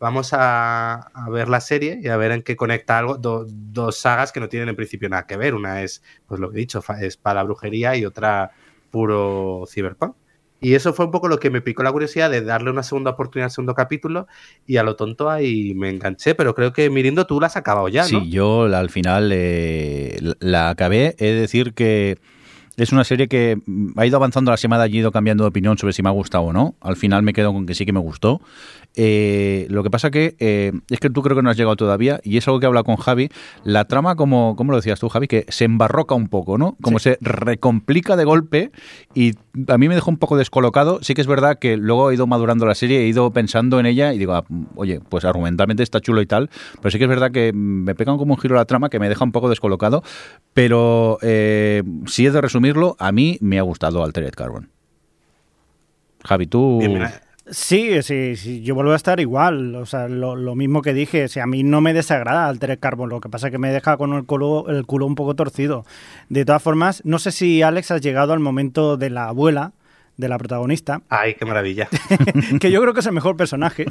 vamos a, ver la serie y a ver en qué conecta algo, do- dos sagas que no tienen en principio nada que ver. Una es, pues lo que he dicho, es para la brujería y otra puro cyberpunk. Y eso fue un poco lo que me picó la curiosidad de darle una segunda oportunidad al segundo capítulo y a lo tonto ahí me enganché, pero creo que Mirindo tú la has acabado ya, ¿no? Sí, yo al final eh, la- acabé. De decir que es una serie que ha ido avanzando la semana y he ido cambiando de opinión sobre si me ha gustado o no. Al final me quedo con que sí que me gustó. Eh, lo que pasa que eh, es que tú creo que no has llegado todavía y es algo que habla con Javi. La trama, como, como lo decías tú, Javi, que se embarroca un poco, ¿no? Como se recomplica de golpe y a mí me dejó un poco descolocado. Sí que es verdad que luego he ido madurando la serie, he ido pensando en ella y digo, ah, oye, pues argumentalmente está chulo y tal, pero sí que es verdad que me pegan como un giro la trama que me deja un poco descolocado, pero eh, si es de resumirlo, a mí me ha gustado Altered Carbon. Javi, tú... Bien, mira, Sí, sí, sí, yo vuelvo a estar igual, o sea, lo, mismo que dije, o a mí no me desagrada Altered Carbon, lo que pasa es que me deja con el culo, el culo un poco torcido. De todas formas, no sé si Alex has llegado al momento de la abuela de la protagonista, Ay, qué maravilla. que yo creo que es el mejor personaje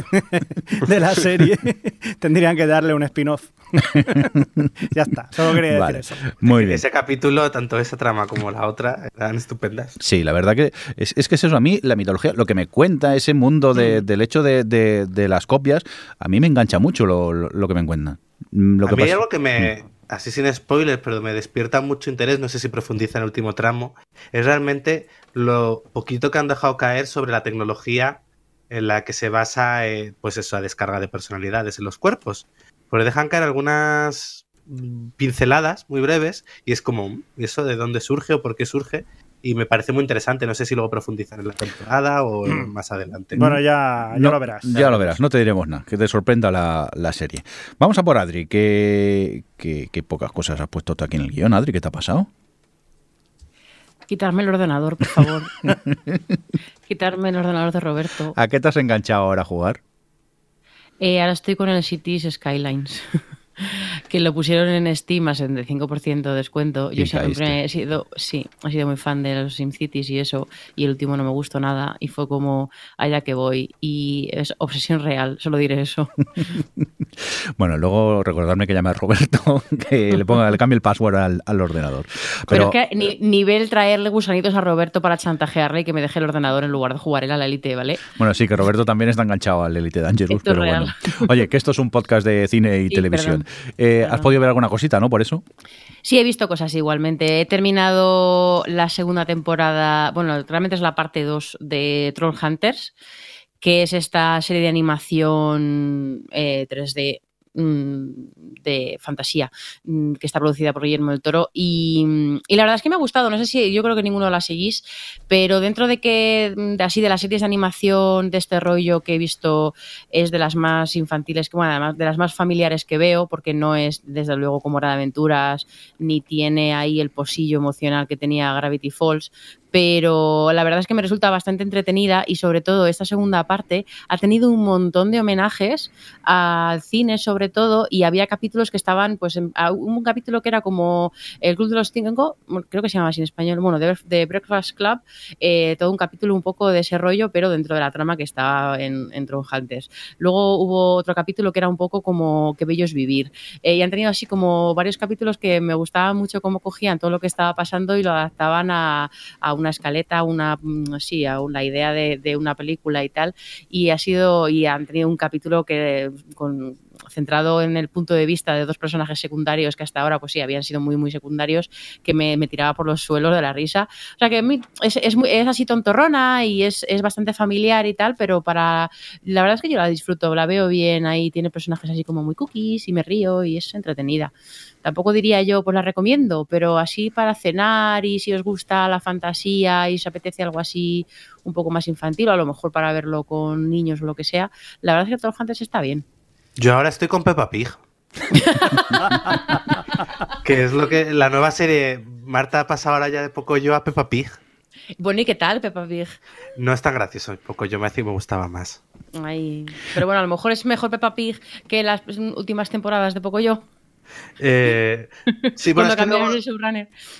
de la serie. Tendrían que darle un spin-off. ya está, solo quería decir Vale, eso. muy bien. Ese capítulo, tanto esa trama como la otra, eran estupendas. Sí, la verdad que es, es que es eso, a mí la mitología, lo que me cuenta ese mundo Mm. de- del hecho de, de- de las copias, a mí me engancha mucho lo, lo- lo que me cuenta. Mm, Lo a que mí hay pasa- algo que me, así sin spoilers, pero me despierta mucho interés, no sé si profundiza en el último tramo, es realmente lo poquito que han dejado caer sobre la tecnología en la que se basa, eh, pues eso, a descarga de personalidades en los cuerpos. Porque dejan caer algunas pinceladas muy breves y es como, "Mm, ¿y eso de dónde surge o por qué surge? Y me parece muy interesante, no sé si luego profundizan en la temporada o más adelante. Bueno, ya, ya No, lo verás. Ya lo verás, no te diremos nada, que te sorprenda la, la serie. Vamos a por Adri, que, que, que pocas cosas has puesto tú aquí en el guion. Adri, ¿qué te ha pasado? Quitarme el ordenador, por favor. Quitarme el ordenador de Roberto. ¿A qué te has enganchado ahora a jugar? Eh, ahora estoy con el Cities Skylines. Que lo pusieron en Steam a 75% de descuento. Yo siempre caíste. he sido, sí, he sido muy fan de los SimCities y eso, y el último no me gustó nada, y fue como allá que voy, y es obsesión real, solo diré eso. Bueno, luego recordarme que llame a Roberto, que le ponga, le cambie el password al, al ordenador. Pero, Pero, es que ni, nivel traerle gusanitos a Roberto para chantajearle y que me deje el ordenador en lugar de jugar él a la Elite, ¿vale? bueno, sí, que Roberto también está enganchado al Elite Dangerous, Esto es pero real. bueno. Oye, que esto es un podcast de cine y Sí, televisión. perdón. Eh, ¿Has podido ver alguna cosita, no? Por eso. Sí, he visto cosas igualmente. He terminado la segunda temporada, bueno, realmente es la parte 2 de Troll Hunters, que es esta serie de animación eh, 3D mm, de fantasía mm, que está producida por Guillermo del Toro. Y, mm, y la verdad es que me ha gustado, no sé si yo creo que ninguno la seguís, pero dentro de que mm, así de las series de animación de este rollo que he visto es de las más infantiles, que bueno, además de las más familiares que veo, porque no es desde luego como Hora de Aventuras, ni tiene ahí el posillo emocional que tenía Gravity Falls, pero la verdad es que me resulta bastante entretenida y sobre todo esta segunda parte ha tenido un montón de homenajes al cine sobre todo y había capítulos que estaban pues en, un capítulo que era como el Club de los Cinco creo que se llama así en español bueno de, Breakfast Club eh, todo un capítulo un poco de ese rollo pero dentro de la trama que estaba en, en Tron Hunters luego hubo otro capítulo que era un poco como qué bello es vivir eh, y han tenido así como varios capítulos que me gustaba mucho cómo cogían todo lo que estaba pasando y lo adaptaban a, a una escaleta, una mm, sí, a una idea de, de una película y tal. Y ha sido, y han tenido un capítulo que con centrado en el punto de vista de dos personajes secundarios que hasta ahora pues sí habían sido muy muy secundarios que me, tiraba por los suelos de la risa. O sea que es, muy- es así tontorrona y es, es bastante familiar y tal pero para la verdad es que yo la disfruto la veo bien ahí tiene personajes así como muy cookies y me río y es entretenida. Tampoco diría yo pues la recomiendo pero así para cenar y si os gusta la fantasía y os apetece algo así un poco más infantil o a lo mejor para verlo con niños o lo que sea la verdad es que Troll Hunters está bien Yo ahora estoy con Peppa Pig. que es lo que la nueva serie Marta ha pasado ahora ya de poco yo a Peppa Pig. bueno y qué tal Peppa Pig No es tan gracioso, poco yo me hacía y me gustaba más. Ay, Pero bueno, a lo mejor es mejor Peppa Pig que las últimas temporadas de Poco Yo. Eh, sí, bueno, es que luego,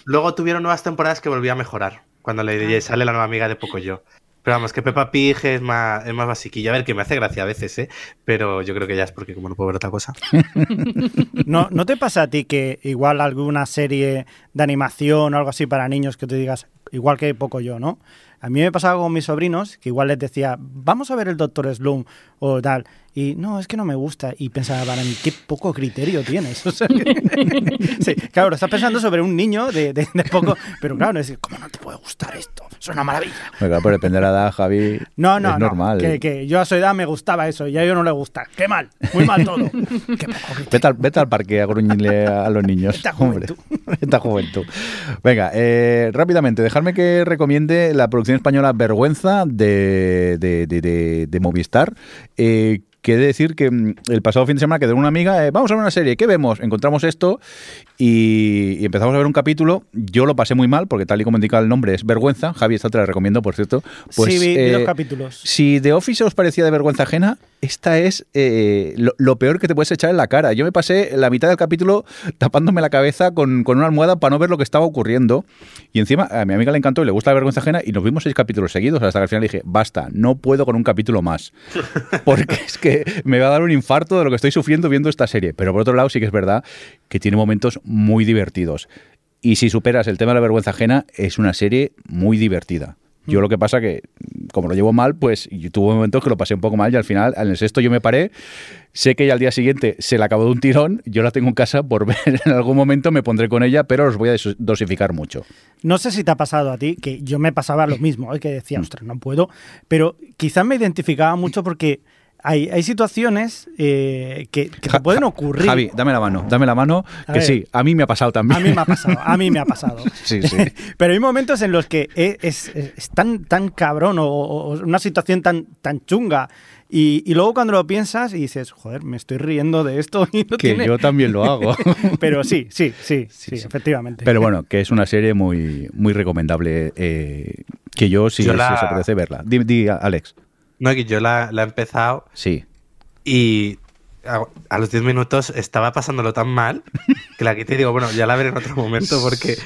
luego tuvieron nuevas temporadas que volvía a mejorar. Cuando le sale la nueva amiga de poco yo. Pero vamos, que Peppa Pig es más, es más basiquilla. A ver, que me hace gracia a veces, ¿eh? Pero yo creo que ya es porque como no puedo ver otra cosa. ¿No, ¿No te pasa a ti que igual alguna serie de animación o algo así para niños que te digas, igual que poco yo, ¿no? A mí me pasaba con mis sobrinos que igual les decía, vamos a ver el Doctor Slum o tal. Y no, es que no me gusta. Y pensaba, para mí, qué poco criterio tienes. O sea, sí, claro, estás pensando sobre un niño de, de- de poco. Pero claro, es ¿cómo no te puede gustar esto? Es una maravilla. Venga, pero depende de la edad, Javi. No, no, es no. normal. Que, que yo a su edad me gustaba eso y a ellos no les gusta. Qué mal, muy mal todo. Qué poco criterio. Vete al, vete al parque a gruñirle a los niños. Esta hombre. juventud. Esta juventud. Venga, eh, rápidamente, dejarme que recomiende la producción española Vergüenza de, de, de- de- de Movistar. eh, que he de decir que mm, el pasado fin de semana quedé con una amiga, eh, vamos a ver una serie, ¿qué vemos? Encontramos esto y, y empezamos a ver un capítulo. Yo lo pasé muy mal, porque tal y como indica el nombre es vergüenza. Javi, esta te la recomiendo, por cierto. Pues, sí, vi, vi eh, los capítulos. Si The Office os parecía de vergüenza ajena, esta es eh, lo, lo peor que te puedes echar en la cara. Yo me pasé la mitad del capítulo tapándome la cabeza con, con una almohada para no ver lo que estaba ocurriendo. Y encima a mi amiga le encantó y le gusta la vergüenza ajena y nos vimos seis capítulos seguidos hasta que al final dije, basta, no puedo con un capítulo más. Porque es que me va a dar un infarto de lo que estoy sufriendo viendo esta serie. Pero por otro lado sí que es verdad que tiene momentos muy divertidos. Y si superas el tema de la vergüenza ajena, es una serie muy divertida. Yo lo que pasa que, como lo llevo mal, pues yo tuve momentos que lo pasé un poco mal y al final, en el sexto yo me paré. Sé que ya al día siguiente se la acabó de un tirón. Yo la tengo en casa por ver. En algún momento me pondré con ella, pero os voy a dos- dosificar mucho. No sé si te ha pasado a ti, que yo me pasaba lo mismo, ¿eh? que Mm. decía, ostras, no puedo, pero quizás me identificaba mucho porque hay, hay situaciones eh, que, que te pueden ocurrir. Javi, dame la mano, dame la mano. A que ver. sí, a mí me ha pasado también. A mí me ha pasado, a mí me ha pasado. Sí, sí. Pero hay momentos en los que es, es- es tan, tan cabrón o, o una situación tan, tan chunga. Y, y luego cuando lo piensas y dices, joder, me estoy riendo de esto y no que tiene... yo también lo hago. Pero sí, sí, sí, sí, sí. efectivamente. Pero bueno, que es una serie muy, muy recomendable. eh, que yo, si, Yo si os apetece verla. Di, di, Alex. No, que yo la, la he empezado Sí. y a, a los 10 minutos estaba pasándolo tan mal que la quité y digo, bueno, ya la veré en otro momento porque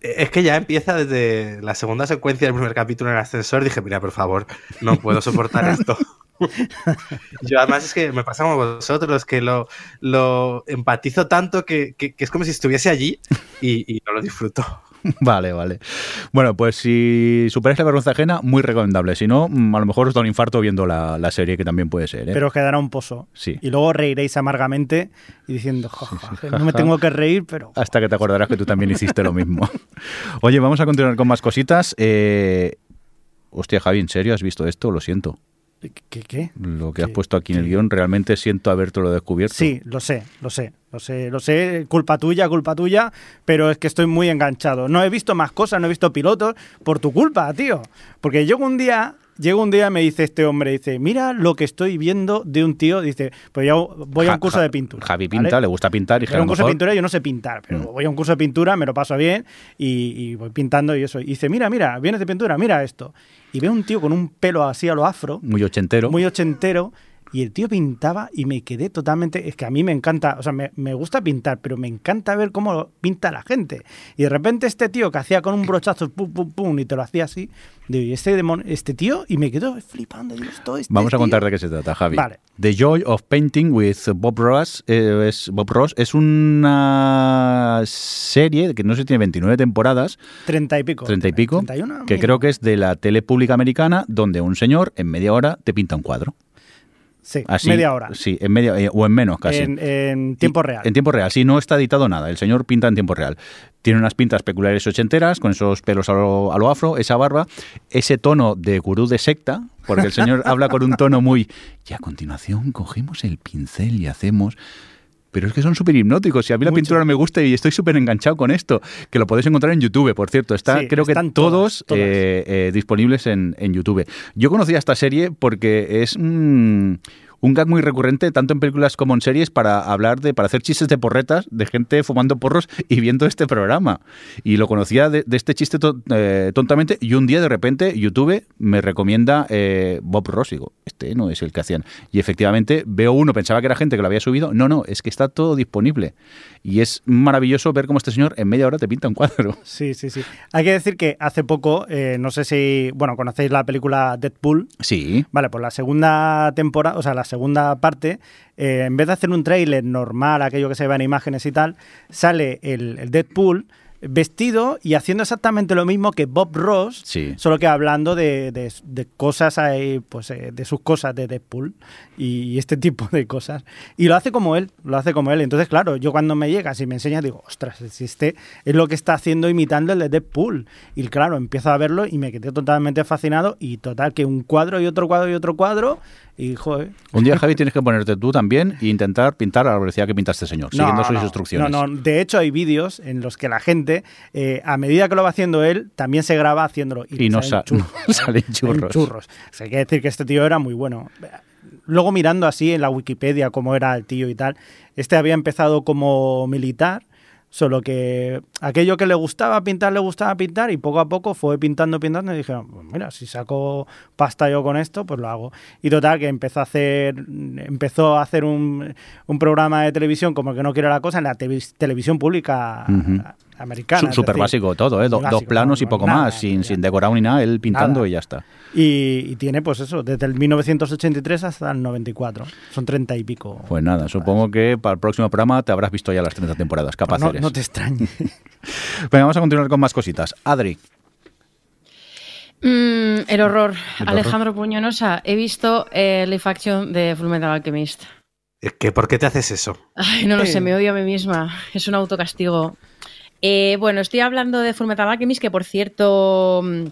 es que ya empieza desde la segunda secuencia del primer capítulo en el ascensor. Dije, mira, por favor, no puedo soportar esto. Yo además es que me pasa como vosotros, que lo, lo empatizo tanto que, que- que es como si estuviese allí y, y no lo disfruto. Vale, vale. Bueno, pues si superáis la vergüenza ajena, muy recomendable. Si no, mm, a lo mejor os da un infarto viendo la, la serie, que también puede ser. ¿eh? Pero os quedará un pozo. Sí. Y luego reiréis amargamente y diciendo, "Jo, jo, que no me tengo que reír, pero... Hasta que te acordarás que tú también hiciste lo mismo. Oye, vamos a continuar con más cositas. Eh... Hostia, Javi, ¿en serio has visto esto? Lo siento. ¿Qué? qué? Lo que has puesto aquí en el guion, realmente siento habértelo descubierto. Sí, lo sé, lo sé, lo sé, lo sé, culpa tuya, culpa tuya, pero es que estoy muy enganchado. No he visto más cosas, no he visto pilotos por tu culpa, tío. Porque llego un día, llego un día y me dice este hombre, dice, mira lo que estoy viendo de un tío, dice, pues yo voy a un curso Ja- de pintura. Javi ¿vale? pinta, le gusta pintar y Voy a un curso de pintura, yo no sé pintar, pero Mm. voy a un curso de pintura, me lo paso bien y, y voy pintando y eso. Y dice, mira, mira, vienes de pintura, mira esto. Y veo un tío con un pelo así a lo afro, muy ochentero. muy ochentero, y el tío pintaba y me quedé totalmente. Es que a mí me encanta, o sea, me, me gusta pintar, pero me encanta ver cómo pinta la gente. Y de repente este tío que hacía con un brochazo, pum, pum, pum, y te lo hacía así, digo, ¿y este, demon- este tío? Y me quedo flipando. Digo, "Esto, este Vamos a tío". contar de qué se trata, Javi. Vale. The Joy of Painting with Bob Ross, eh, es, Bob Ross es una serie que no sé tiene 29 temporadas, Treinta y pico. 30 y pico, 31, que mira. creo que es de la tele pública americana, donde un señor en media hora te pinta un cuadro. Sí, Así, media hora. Sí, en media eh, o en menos casi. En, en tiempo Y- real. En tiempo real, sí, no está editado nada. El señor pinta en tiempo real. Tiene unas pintas peculiares ochenteras, con esos pelos a lo, a lo afro, esa barba, ese tono de gurú de secta, porque el señor habla con un tono muy... Y a continuación cogemos el pincel y hacemos... Pero es que son súper hipnóticos y a mí la pintura no me gusta y estoy súper enganchado con esto, que lo podéis encontrar en YouTube, por cierto. Está, Sí, creo que están todos, todas, todas. eh, eh, disponibles en, en YouTube. Yo conocía esta serie porque es un gag muy recurrente, tanto en películas como en series, para hablar de, para hacer chistes de porretas de gente fumando porros y viendo este programa. Y lo conocía de, de este chiste to- eh, tontamente, y un día de repente YouTube me recomienda eh, Bob Ross. Y digo, este no es el que hacían. Y efectivamente veo uno, pensaba que era gente que lo había subido. No, no, es que está todo disponible. Y es maravilloso ver cómo este señor en media hora te pinta un cuadro. Sí, sí, sí. Hay que decir que hace poco, eh, no sé si, bueno, conocéis la película Deadpool. Sí. Vale, pues la segunda temporada, o sea, la segunda parte, eh, en vez de hacer un tráiler normal, aquello que se ve en imágenes y tal, sale el, el Deadpool vestido y haciendo exactamente lo mismo que Bob Ross, Sí. solo que hablando de, de- de cosas pues eh, de sus cosas de Deadpool y, este tipo de cosas. Y lo hace como él, lo hace como él. Entonces, claro, yo cuando me llegas y me enseñas, digo, ostras, si este es lo que está haciendo imitando el de Deadpool. Y claro, empiezo a verlo y me quedé totalmente fascinado. Y total, que un cuadro y otro cuadro y otro cuadro. Y joder. Un día, Javi, tienes que ponerte tú también e intentar pintar a la velocidad que pinta este señor, No, siguiendo sus no, instrucciones. No, no, de hecho hay vídeos en los que la gente, eh, a medida que lo va haciendo él, también se graba haciéndolo. Y le no salen sa- no salen churros. churros. O sea, hay que decir que este tío era muy bueno. luego mirando así en la Wikipedia cómo era el tío y tal, este había empezado como militar, solo que aquello que le gustaba pintar, le gustaba pintar y poco a poco fue pintando, pintando y dije, pues mira, si saco pasta yo con esto, pues lo hago. Y total, que empezó a hacer, empezó a hacer un, un programa de televisión como que no quiere la cosa en la televis- televisión pública. Americana. Súper básico todo, ¿eh? Do- básico, dos planos y no, poco nada, más, sin, sin decorado ni nada, él pintando Nada. y ya está. Y, y tiene pues eso, desde el 1983 hasta el 94. Son 30 y pico. Pues nada, supongo que para el próximo programa te habrás visto ya las 30 temporadas, capaz no, eres. no te extrañe. Venga, vamos a continuar con más cositas. Adri, Mm, el horror. El Alejandro Puñonosa, he visto eh, Live Action de Fullmetal Alchemist. Que, ¿Por qué te haces eso? Ay, no lo Eh. sé, me odio a mí misma. Es un autocastigo. Eh, bueno, estoy hablando de Fullmetal Alchemist, que por cierto, mm,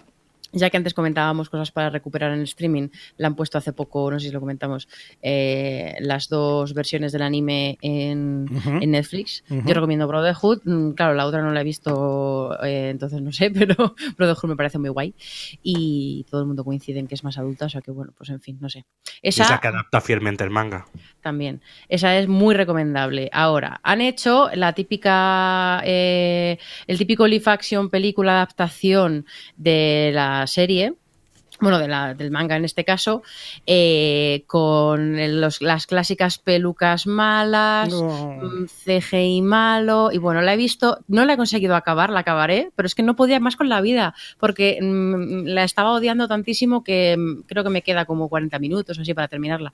ya que antes comentábamos cosas para recuperar en el streaming, la han puesto hace poco, no sé si lo comentamos, eh, las dos versiones del anime en, Netflix. Yo recomiendo Brotherhood. Mm, Claro, la otra no la he visto, eh, entonces no sé, pero Brotherhood me parece muy guay. Y todo el mundo coincide en que es más adulta, o sea que bueno, pues en fin, no sé. Es Esa la que adapta fielmente el manga. También. Esa es muy recomendable. Ahora, han hecho la típica, eh, el típico live action película adaptación de la serie. Bueno, de la- del manga en este caso, eh, con los- las clásicas pelucas malas, No. mm, CGI malo, y bueno, la he visto, no la he conseguido acabar, la acabaré, pero es que no podía más con la vida, porque mm, la estaba odiando tantísimo que mm, creo que me queda como 40 minutos o así para terminarla.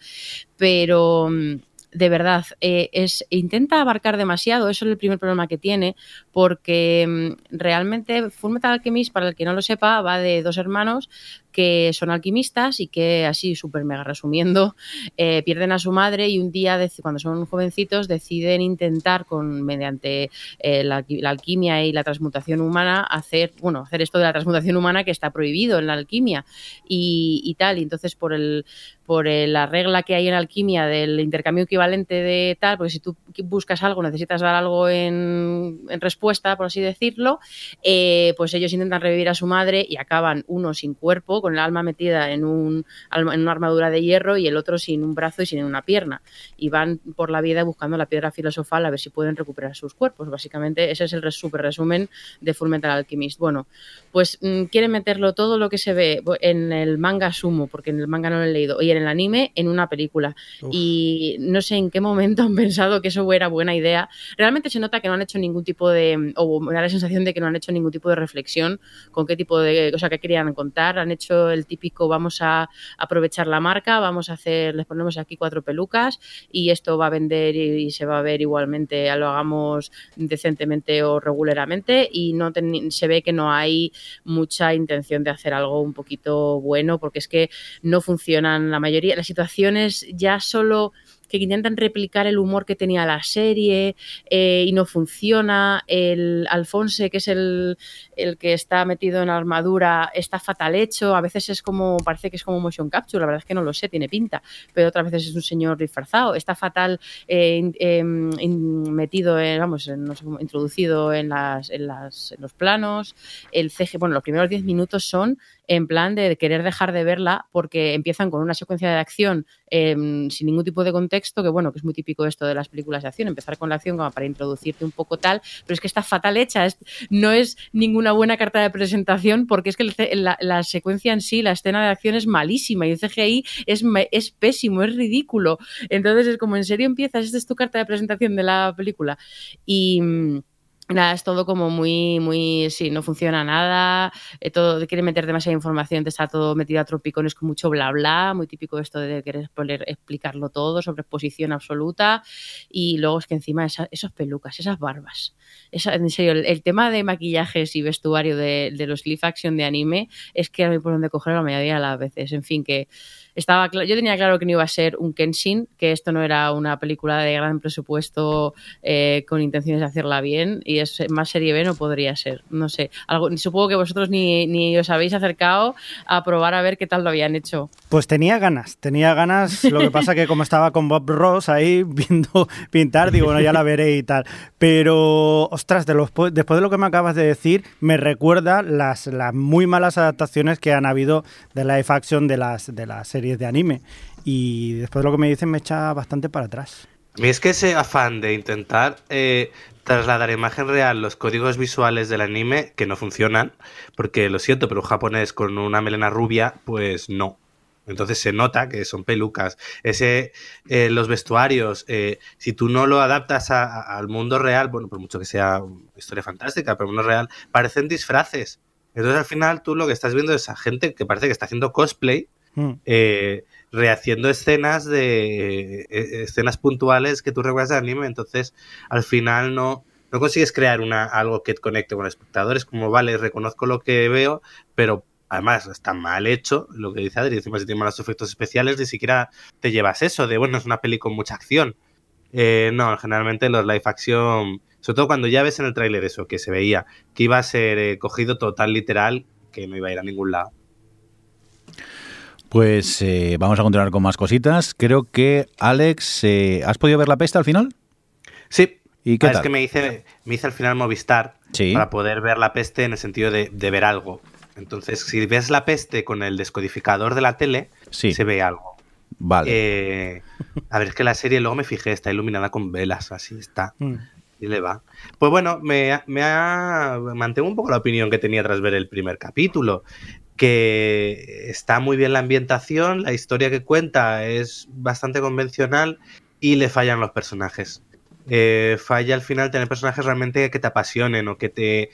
Pero mm, de verdad, eh, es, intenta abarcar demasiado, eso es el primer problema que tiene, porque mm, realmente Fullmetal Alchemist, para el que no lo sepa, va de dos hermanos que son alquimistas y que, así súper mega resumiendo, eh, pierden a su madre y un día, cuando son jovencitos, deciden intentar, con mediante eh, la, alqui- la alquimia y la transmutación humana, hacer, bueno, hacer esto de la transmutación humana que está prohibido en la alquimia y, tal. Y entonces, por el por el- la regla que hay en alquimia del intercambio equivalente de tal, porque si tú buscas algo, necesitas dar algo en, en respuesta, por así decirlo, eh, pues ellos intentan revivir a su madre y acaban uno sin cuerpo, con el alma metida en, un, en una armadura de hierro y el otro sin un brazo y sin una pierna. Y van por la vida buscando la piedra filosofal a ver si pueden recuperar sus cuerpos. Básicamente ese es el super resumen de Fullmetal Alchemist. Bueno, pues mm, quieren meterlo todo lo que se ve en el manga sumo, porque en el manga no lo he leído, y en el anime en una película. Uf. Y no sé en qué momento han pensado que eso era buena idea. Realmente se nota que no han hecho ningún tipo de, o me da la sensación de que no han hecho ningún tipo de reflexión con qué tipo de cosa que querían contar. Han hecho el típico vamos a aprovechar la marca, vamos a hacer, les ponemos aquí cuatro pelucas y esto va a vender y, se va a ver igualmente, lo hagamos decentemente o regularmente y no se ve que no hay mucha intención de hacer algo un poquito bueno porque es que no funcionan la mayoría las situaciones ya solo que intentan replicar el humor que tenía la serie eh, y no funciona. El Alfonse, que es el, el que está metido en armadura, está fatal hecho. A veces es como, parece que es como motion capture, la verdad es que no lo sé, tiene pinta, pero otras veces es un señor disfrazado. Está fatal eh, em, metido, en, vamos, no sé introducido en, las, en, las, en los planos. El CG, bueno, los primeros 10 minutos son en plan de querer dejar de verla porque empiezan con una secuencia de acción eh, sin ningún tipo de contexto, que bueno, que es muy típico esto de las películas de acción, empezar con la acción como para introducirte un poco tal, pero es que está fatal hecha, es- no es ninguna buena carta de presentación porque es que la, la secuencia en sí, la escena de acción es malísima y el CGI es, es pésimo, es ridículo. Entonces es como, ¿en serio empiezas? Esta es tu carta de presentación de la película. Y... Nada, es todo como muy, muy, sí, no funciona nada, eh, todo, quiere meter demasiada información, te está todo metido a tropicones con mucho bla bla, muy típico esto de querer poner- explicarlo todo, sobre exposición absoluta, y luego es que encima esa- esos pelucas, esas barbas, esa, en serio, el, tema de maquillajes y vestuario de, de los live action de anime es que no hay por dónde coger la mayoría de las veces, en fin, que estaba yo tenía claro que no iba a ser un Kenshin, que esto no era una película de gran presupuesto eh, con intenciones de hacerla bien es más serie B no podría ser. No sé. Algo, supongo que vosotros ni, ni os habéis acercado a probar a ver qué tal lo habían hecho. Pues tenía ganas, tenía ganas. Lo que pasa que como estaba con Bob Ross ahí viendo pintar, digo, bueno, ya la veré y tal. Pero, ostras, de los, después de lo que me acabas de decir, me recuerda las, las muy malas adaptaciones que han habido de live action de las, de las series de anime. Y después de lo que me dicen me echa bastante para atrás. A mí es que ese afán de intentar eh, trasladar a imagen real los códigos visuales del anime que no funcionan, porque lo siento, pero un japonés con una melena rubia, pues no. Entonces se nota que son pelucas. Ese, eh, los vestuarios, eh, si tú no lo adaptas a- a- al mundo real, bueno, por mucho que sea una historia fantástica, pero el mundo real, parecen disfraces. Entonces al final tú lo que estás viendo es a gente que parece que está haciendo cosplay, Mm. eh, rehaciendo escenas de eh, escenas puntuales que tú recuerdas del anime, entonces al final no, no consigues crear una, algo que te conecte con el espectador, es como, vale, reconozco lo que veo, pero además está mal hecho, lo que dice Adri, encima si tiene malos efectos especiales, ni siquiera te llevas eso, de bueno, es una peli con mucha acción. Eh, no, generalmente los live action, sobre todo cuando ya ves en el tráiler eso, que se veía, que iba a ser eh, cogido total literal, que no iba a ir a ningún lado. Pues eh, vamos a continuar con más cositas. Creo que, Alex, eh, ¿has podido ver la peste al final? Sí. ¿Y qué Ah, tal? Es que me hice, me hice al final Movistar Sí. para poder ver la peste en el sentido de, de ver algo. Entonces, si ves la peste con el descodificador de la tele, Sí. se ve algo. Vale. Eh, a ver, es que la serie luego me fijé, está iluminada con velas, así está. Mm. Le va. Pues bueno, me, me ha, mantengo un poco la opinión que tenía tras ver el primer capítulo. Que está muy bien la ambientación, la historia que cuenta es bastante convencional y le fallan los personajes. Eh, falla al final tener personajes realmente que te apasionen o que te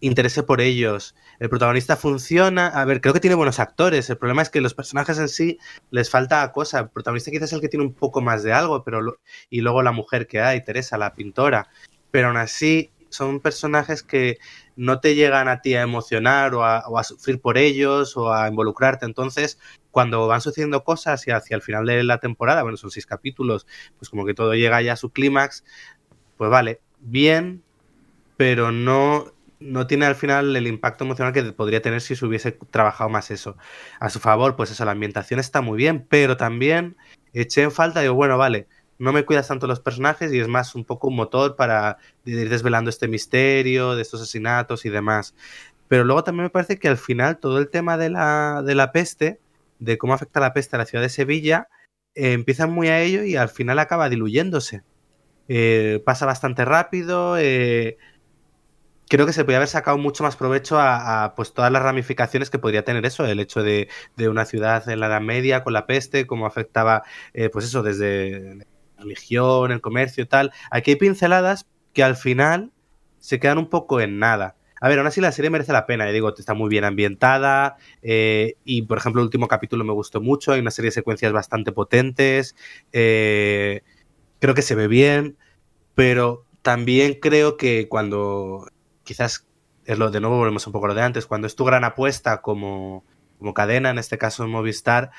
interese por ellos. El protagonista funciona. A ver, creo que tiene buenos actores. El problema es que los personajes en sí les falta cosa. El protagonista quizás es el que tiene un poco más de algo, pero lo- y luego la mujer que hay, Teresa, la pintora. Pero aún así son personajes que no te llegan a ti a emocionar o a, sufrir por ellos o a involucrarte. Entonces, cuando van sucediendo cosas y hacia el final de la temporada, bueno, son seis capítulos, pues como que todo llega ya a su clímax, pues vale, bien, pero no, no tiene al final el impacto emocional que podría tener si se hubiese trabajado más eso. A su favor, pues eso, la ambientación está muy bien, pero también eché en falta, digo, bueno, vale, no me cuidas tanto los personajes y es más un poco un motor para ir desvelando este misterio, de estos asesinatos y demás. Pero luego también me parece que al final todo el tema de la, de la peste, de cómo afecta la peste a la ciudad de Sevilla, eh, empieza muy a ello y al final acaba diluyéndose. Eh, pasa bastante rápido. eh, creo que se podría haber sacado mucho más provecho a, a, pues todas las ramificaciones que podría tener eso, el hecho de, de una ciudad en la Edad Media con la peste, cómo afectaba, eh, pues eso, desde religión, el comercio y tal. Aquí hay pinceladas que al final se quedan un poco en nada. A ver, aún así la serie merece la pena, y digo, está muy bien ambientada eh, y, por ejemplo, el último capítulo me gustó mucho, hay una serie de secuencias bastante potentes, eh, creo que se ve bien, pero también creo que cuando quizás es lo de nuevo volvemos un poco a lo de antes, cuando es tu gran apuesta como, como cadena, en este caso Movistar,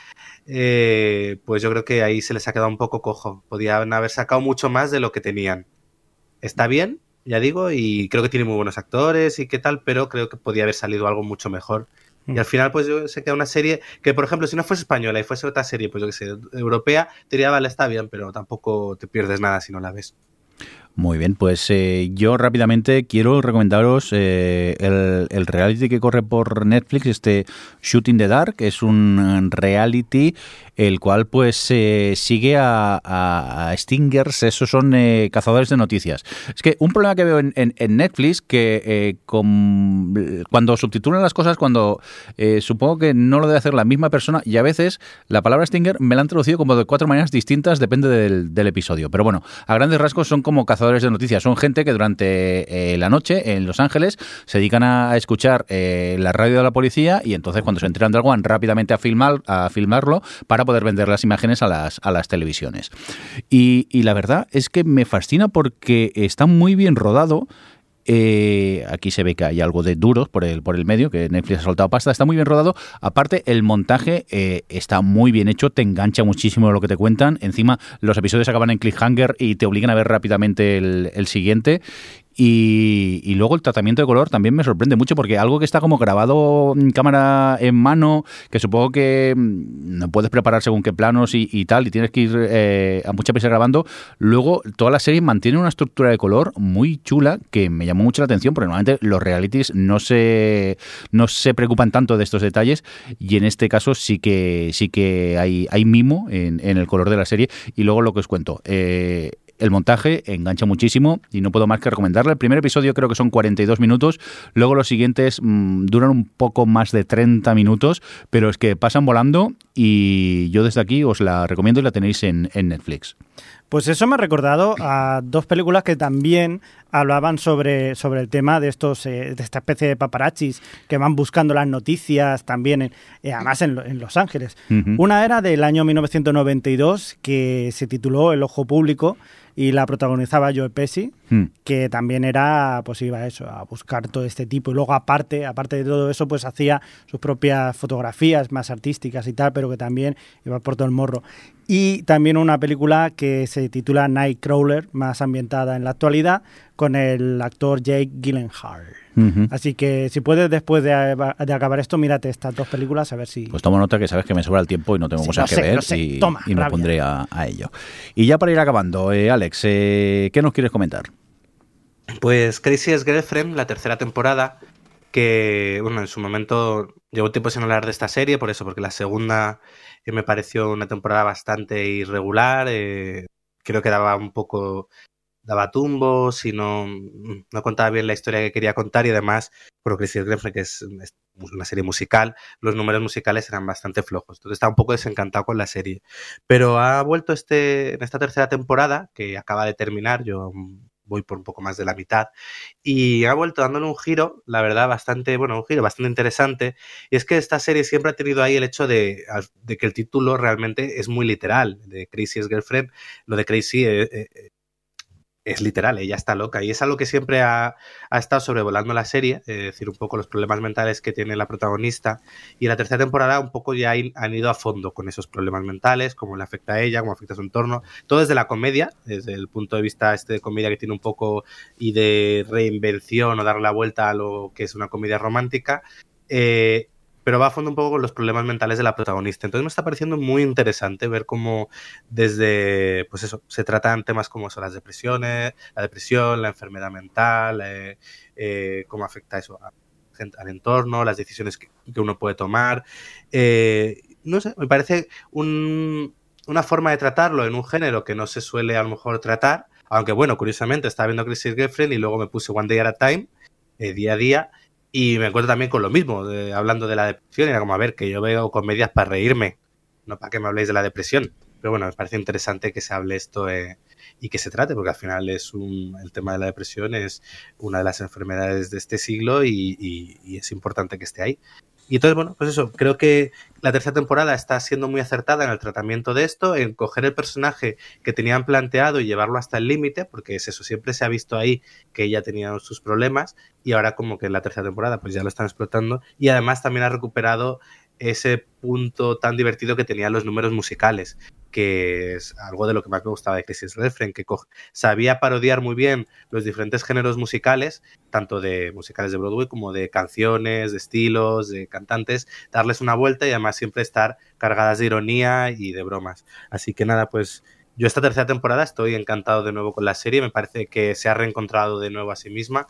eh, pues yo creo que ahí se les ha quedado un poco cojo. Podían haber sacado mucho más de lo que tenían. Está bien, ya digo, y creo que tiene muy buenos actores y qué tal, pero creo que podía haber salido algo mucho mejor. Y al final, pues yo se queda una serie que, por ejemplo, si no fuese española y fuese otra serie, pues yo que sé, europea, te diría, vale, está bien, pero tampoco te pierdes nada si no la ves. Muy bien, pues eh, yo rápidamente quiero recomendaros eh, el, reality que corre por Netflix, este Shooting the Dark, es un reality el cual pues eh, sigue a, Stingers, esos son eh, cazadores de noticias. Es que un problema que veo en, en, en Netflix, que con, cuando subtitulan las cosas, cuando supongo que no lo debe hacer la misma persona, y a veces la palabra Stinger me la han traducido como de cuatro maneras distintas, depende del, del episodio. Pero bueno, a grandes rasgos son como cazadores de noticias, son gente que durante eh, la noche en Los Ángeles se dedican a escuchar eh, la radio de la policía y entonces cuando se enteran de algo van rápidamente a, filmar, a filmarlo para poder vender las imágenes a las, a las televisiones. Y, y la verdad es que me fascina porque está muy bien rodado. Eh, aquí se ve que hay algo de duros por el, por el medio, que Netflix ha soltado pasta, está muy bien rodado. Aparte, el montaje eh, está muy bien hecho, te engancha muchísimo lo que te cuentan. Encima, los episodios acaban en cliffhanger y te obligan a ver rápidamente el, el siguiente. Y, y luego el tratamiento de color también me sorprende mucho porque algo que está como grabado cámara en mano, que supongo que mm, no puedes preparar según qué planos y, y tal, y tienes que ir eh, a mucha prisa grabando, luego toda la serie mantiene una estructura de color muy chula que me llamó mucho la atención porque normalmente los realities no se, no se preocupan tanto de estos detalles y en este caso sí que, sí que hay, hay mimo en, en el color de la serie. Y luego lo que os cuento. Eh, el montaje engancha muchísimo y no puedo más que recomendarle. El primer episodio creo que son 42 minutos, luego los siguientes mmm, duran un poco más de 30 minutos, pero es que pasan volando y yo desde aquí os la recomiendo y la tenéis en, en Netflix. Pues eso me ha recordado a dos películas que también hablaban sobre, sobre el tema de estos eh, de esta especie de paparazzis que van buscando las noticias también, en, eh, además en, en, Los Ángeles. Uh -huh. Una era del año 1992 que se tituló El Ojo Público y la protagonizaba Joe Pesci, mm. que también era, pues iba a eso, a buscar todo este tipo. Y luego aparte, aparte de todo eso, pues hacía sus propias fotografías más artísticas y tal, pero que también iba por todo el morro. Y también una película que se titula Nightcrawler, más ambientada en la actualidad, con el actor Jake Gyllenhaal. Uh -huh. Así que si puedes después de, de, acabar esto, mírate estas dos películas a ver si... Pues tomo nota que sabes que me sobra el tiempo y no tengo sí, cosas no que sé, ver no sé. y, Toma, y me rabia. pondré a, a, ello. Y ya para ir acabando, eh, Alex, eh, ¿qué nos quieres comentar? Pues Crazy es Girlfriend, la tercera temporada, que, bueno, en su momento llevo tiempo sin hablar de esta serie, por eso, porque la segunda eh, me pareció una temporada bastante irregular, eh, creo que daba un poco daba tumbos y no, no contaba bien la historia que quería contar y además, por Crazy Girlfriend, que es, es, una serie musical, los números musicales eran bastante flojos. Entonces estaba un poco desencantado con la serie. Pero ha vuelto este, en esta tercera temporada, que acaba de terminar, yo voy por un poco más de la mitad, y ha vuelto dándole un giro, la verdad, bastante, bueno, un giro bastante interesante, y es que esta serie siempre ha tenido ahí el hecho de, de que el título realmente es muy literal, de Crazy Girlfriend, lo de Crazy eh, eh, es literal, ella está loca. Y es algo que siempre ha, ha estado sobrevolando la serie, es decir, un poco los problemas mentales que tiene la protagonista. Y la tercera temporada un poco ya han ido a fondo con esos problemas mentales, cómo le afecta a ella, cómo afecta a su entorno, todo desde la comedia, desde el punto de vista este de comedia que tiene un poco y de reinvención o dar la vuelta a lo que es una comedia romántica, eh, pero va a fondo un poco con los problemas mentales de la protagonista. Entonces me está pareciendo muy interesante ver cómo desde, pues eso, se tratan temas como son las depresiones, la depresión, la enfermedad mental, eh, eh, cómo afecta eso a, al entorno, las decisiones que, que uno puede tomar. Eh, no sé, me parece un, una forma de tratarlo en un género que no se suele a lo mejor tratar, aunque bueno, curiosamente estaba viendo Crazy Girlfriend y luego me puse One Day at a Time, día a día, y me encuentro también con lo mismo, hablando de la depresión, era como, a ver, que yo veo comedias para reírme, no para que me habléis de la depresión. Pero bueno, me parece interesante que se hable esto eh, y que se trate, porque al final es un, el tema de la depresión es una de las enfermedades de este siglo y es importante que esté ahí. Y entonces, bueno, pues eso, creo que la tercera temporada está siendo muy acertada en el tratamiento de esto, en coger el personaje que tenían planteado y llevarlo hasta el límite, porque es eso, siempre se ha visto ahí que ella tenía sus problemas y ahora como que en la tercera temporada pues ya lo están explotando y además también ha recuperado ese punto tan divertido que tenían los números musicales, que es algo de lo que más me gustaba de Crisis Refren, que sabía parodiar muy bien los diferentes géneros musicales, tanto de musicales de Broadway como de canciones, de estilos, de cantantes, darles una vuelta y además siempre estar cargadas de ironía y de bromas. Así que nada, pues yo esta tercera temporada estoy encantado de nuevo con la serie, me parece que se ha reencontrado de nuevo a sí misma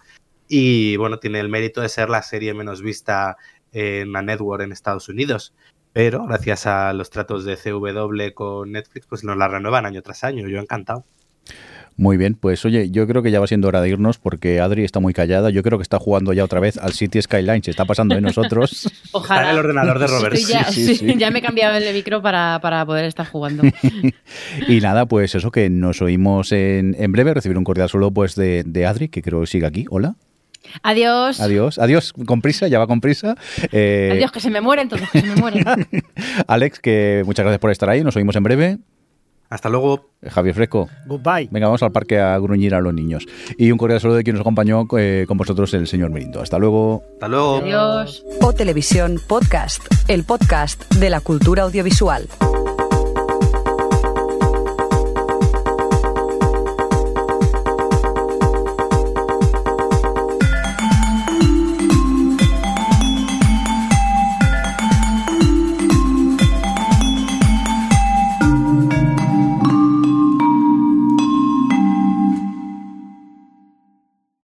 y bueno, tiene el mérito de ser la serie menos vista en la network en Estados Unidos. Pero gracias a los tratos de CW con Netflix, pues nos la renuevan año tras año. Yo encantado. Muy bien, pues oye, yo creo que ya va siendo hora de irnos porque Adri está muy callada. Yo creo que está jugando ya otra vez al City Skyline. Se está pasando de nosotros. Ojalá. Está en el ordenador de Robert. Ya, sí, sí, sí. ya, me he cambiado el micro para, para poder estar jugando. y nada, pues eso que nos oímos en, en breve. Recibir un cordial solo pues de, de Adri, que creo que sigue aquí. Hola. Adiós. Adiós. Adiós, con prisa, ya va con prisa. Eh... Adiós, que se me mueren todos, que se me mueren. Alex, que muchas gracias por estar ahí. Nos oímos en breve. Hasta luego. Javier Fresco. Goodbye. Venga, vamos al parque a gruñir a los niños. Y un cordial saludo de quien nos acompañó eh, con vosotros, el señor Mirindo. Hasta luego. Hasta luego. Adiós. O Televisión Podcast, el podcast de la cultura audiovisual.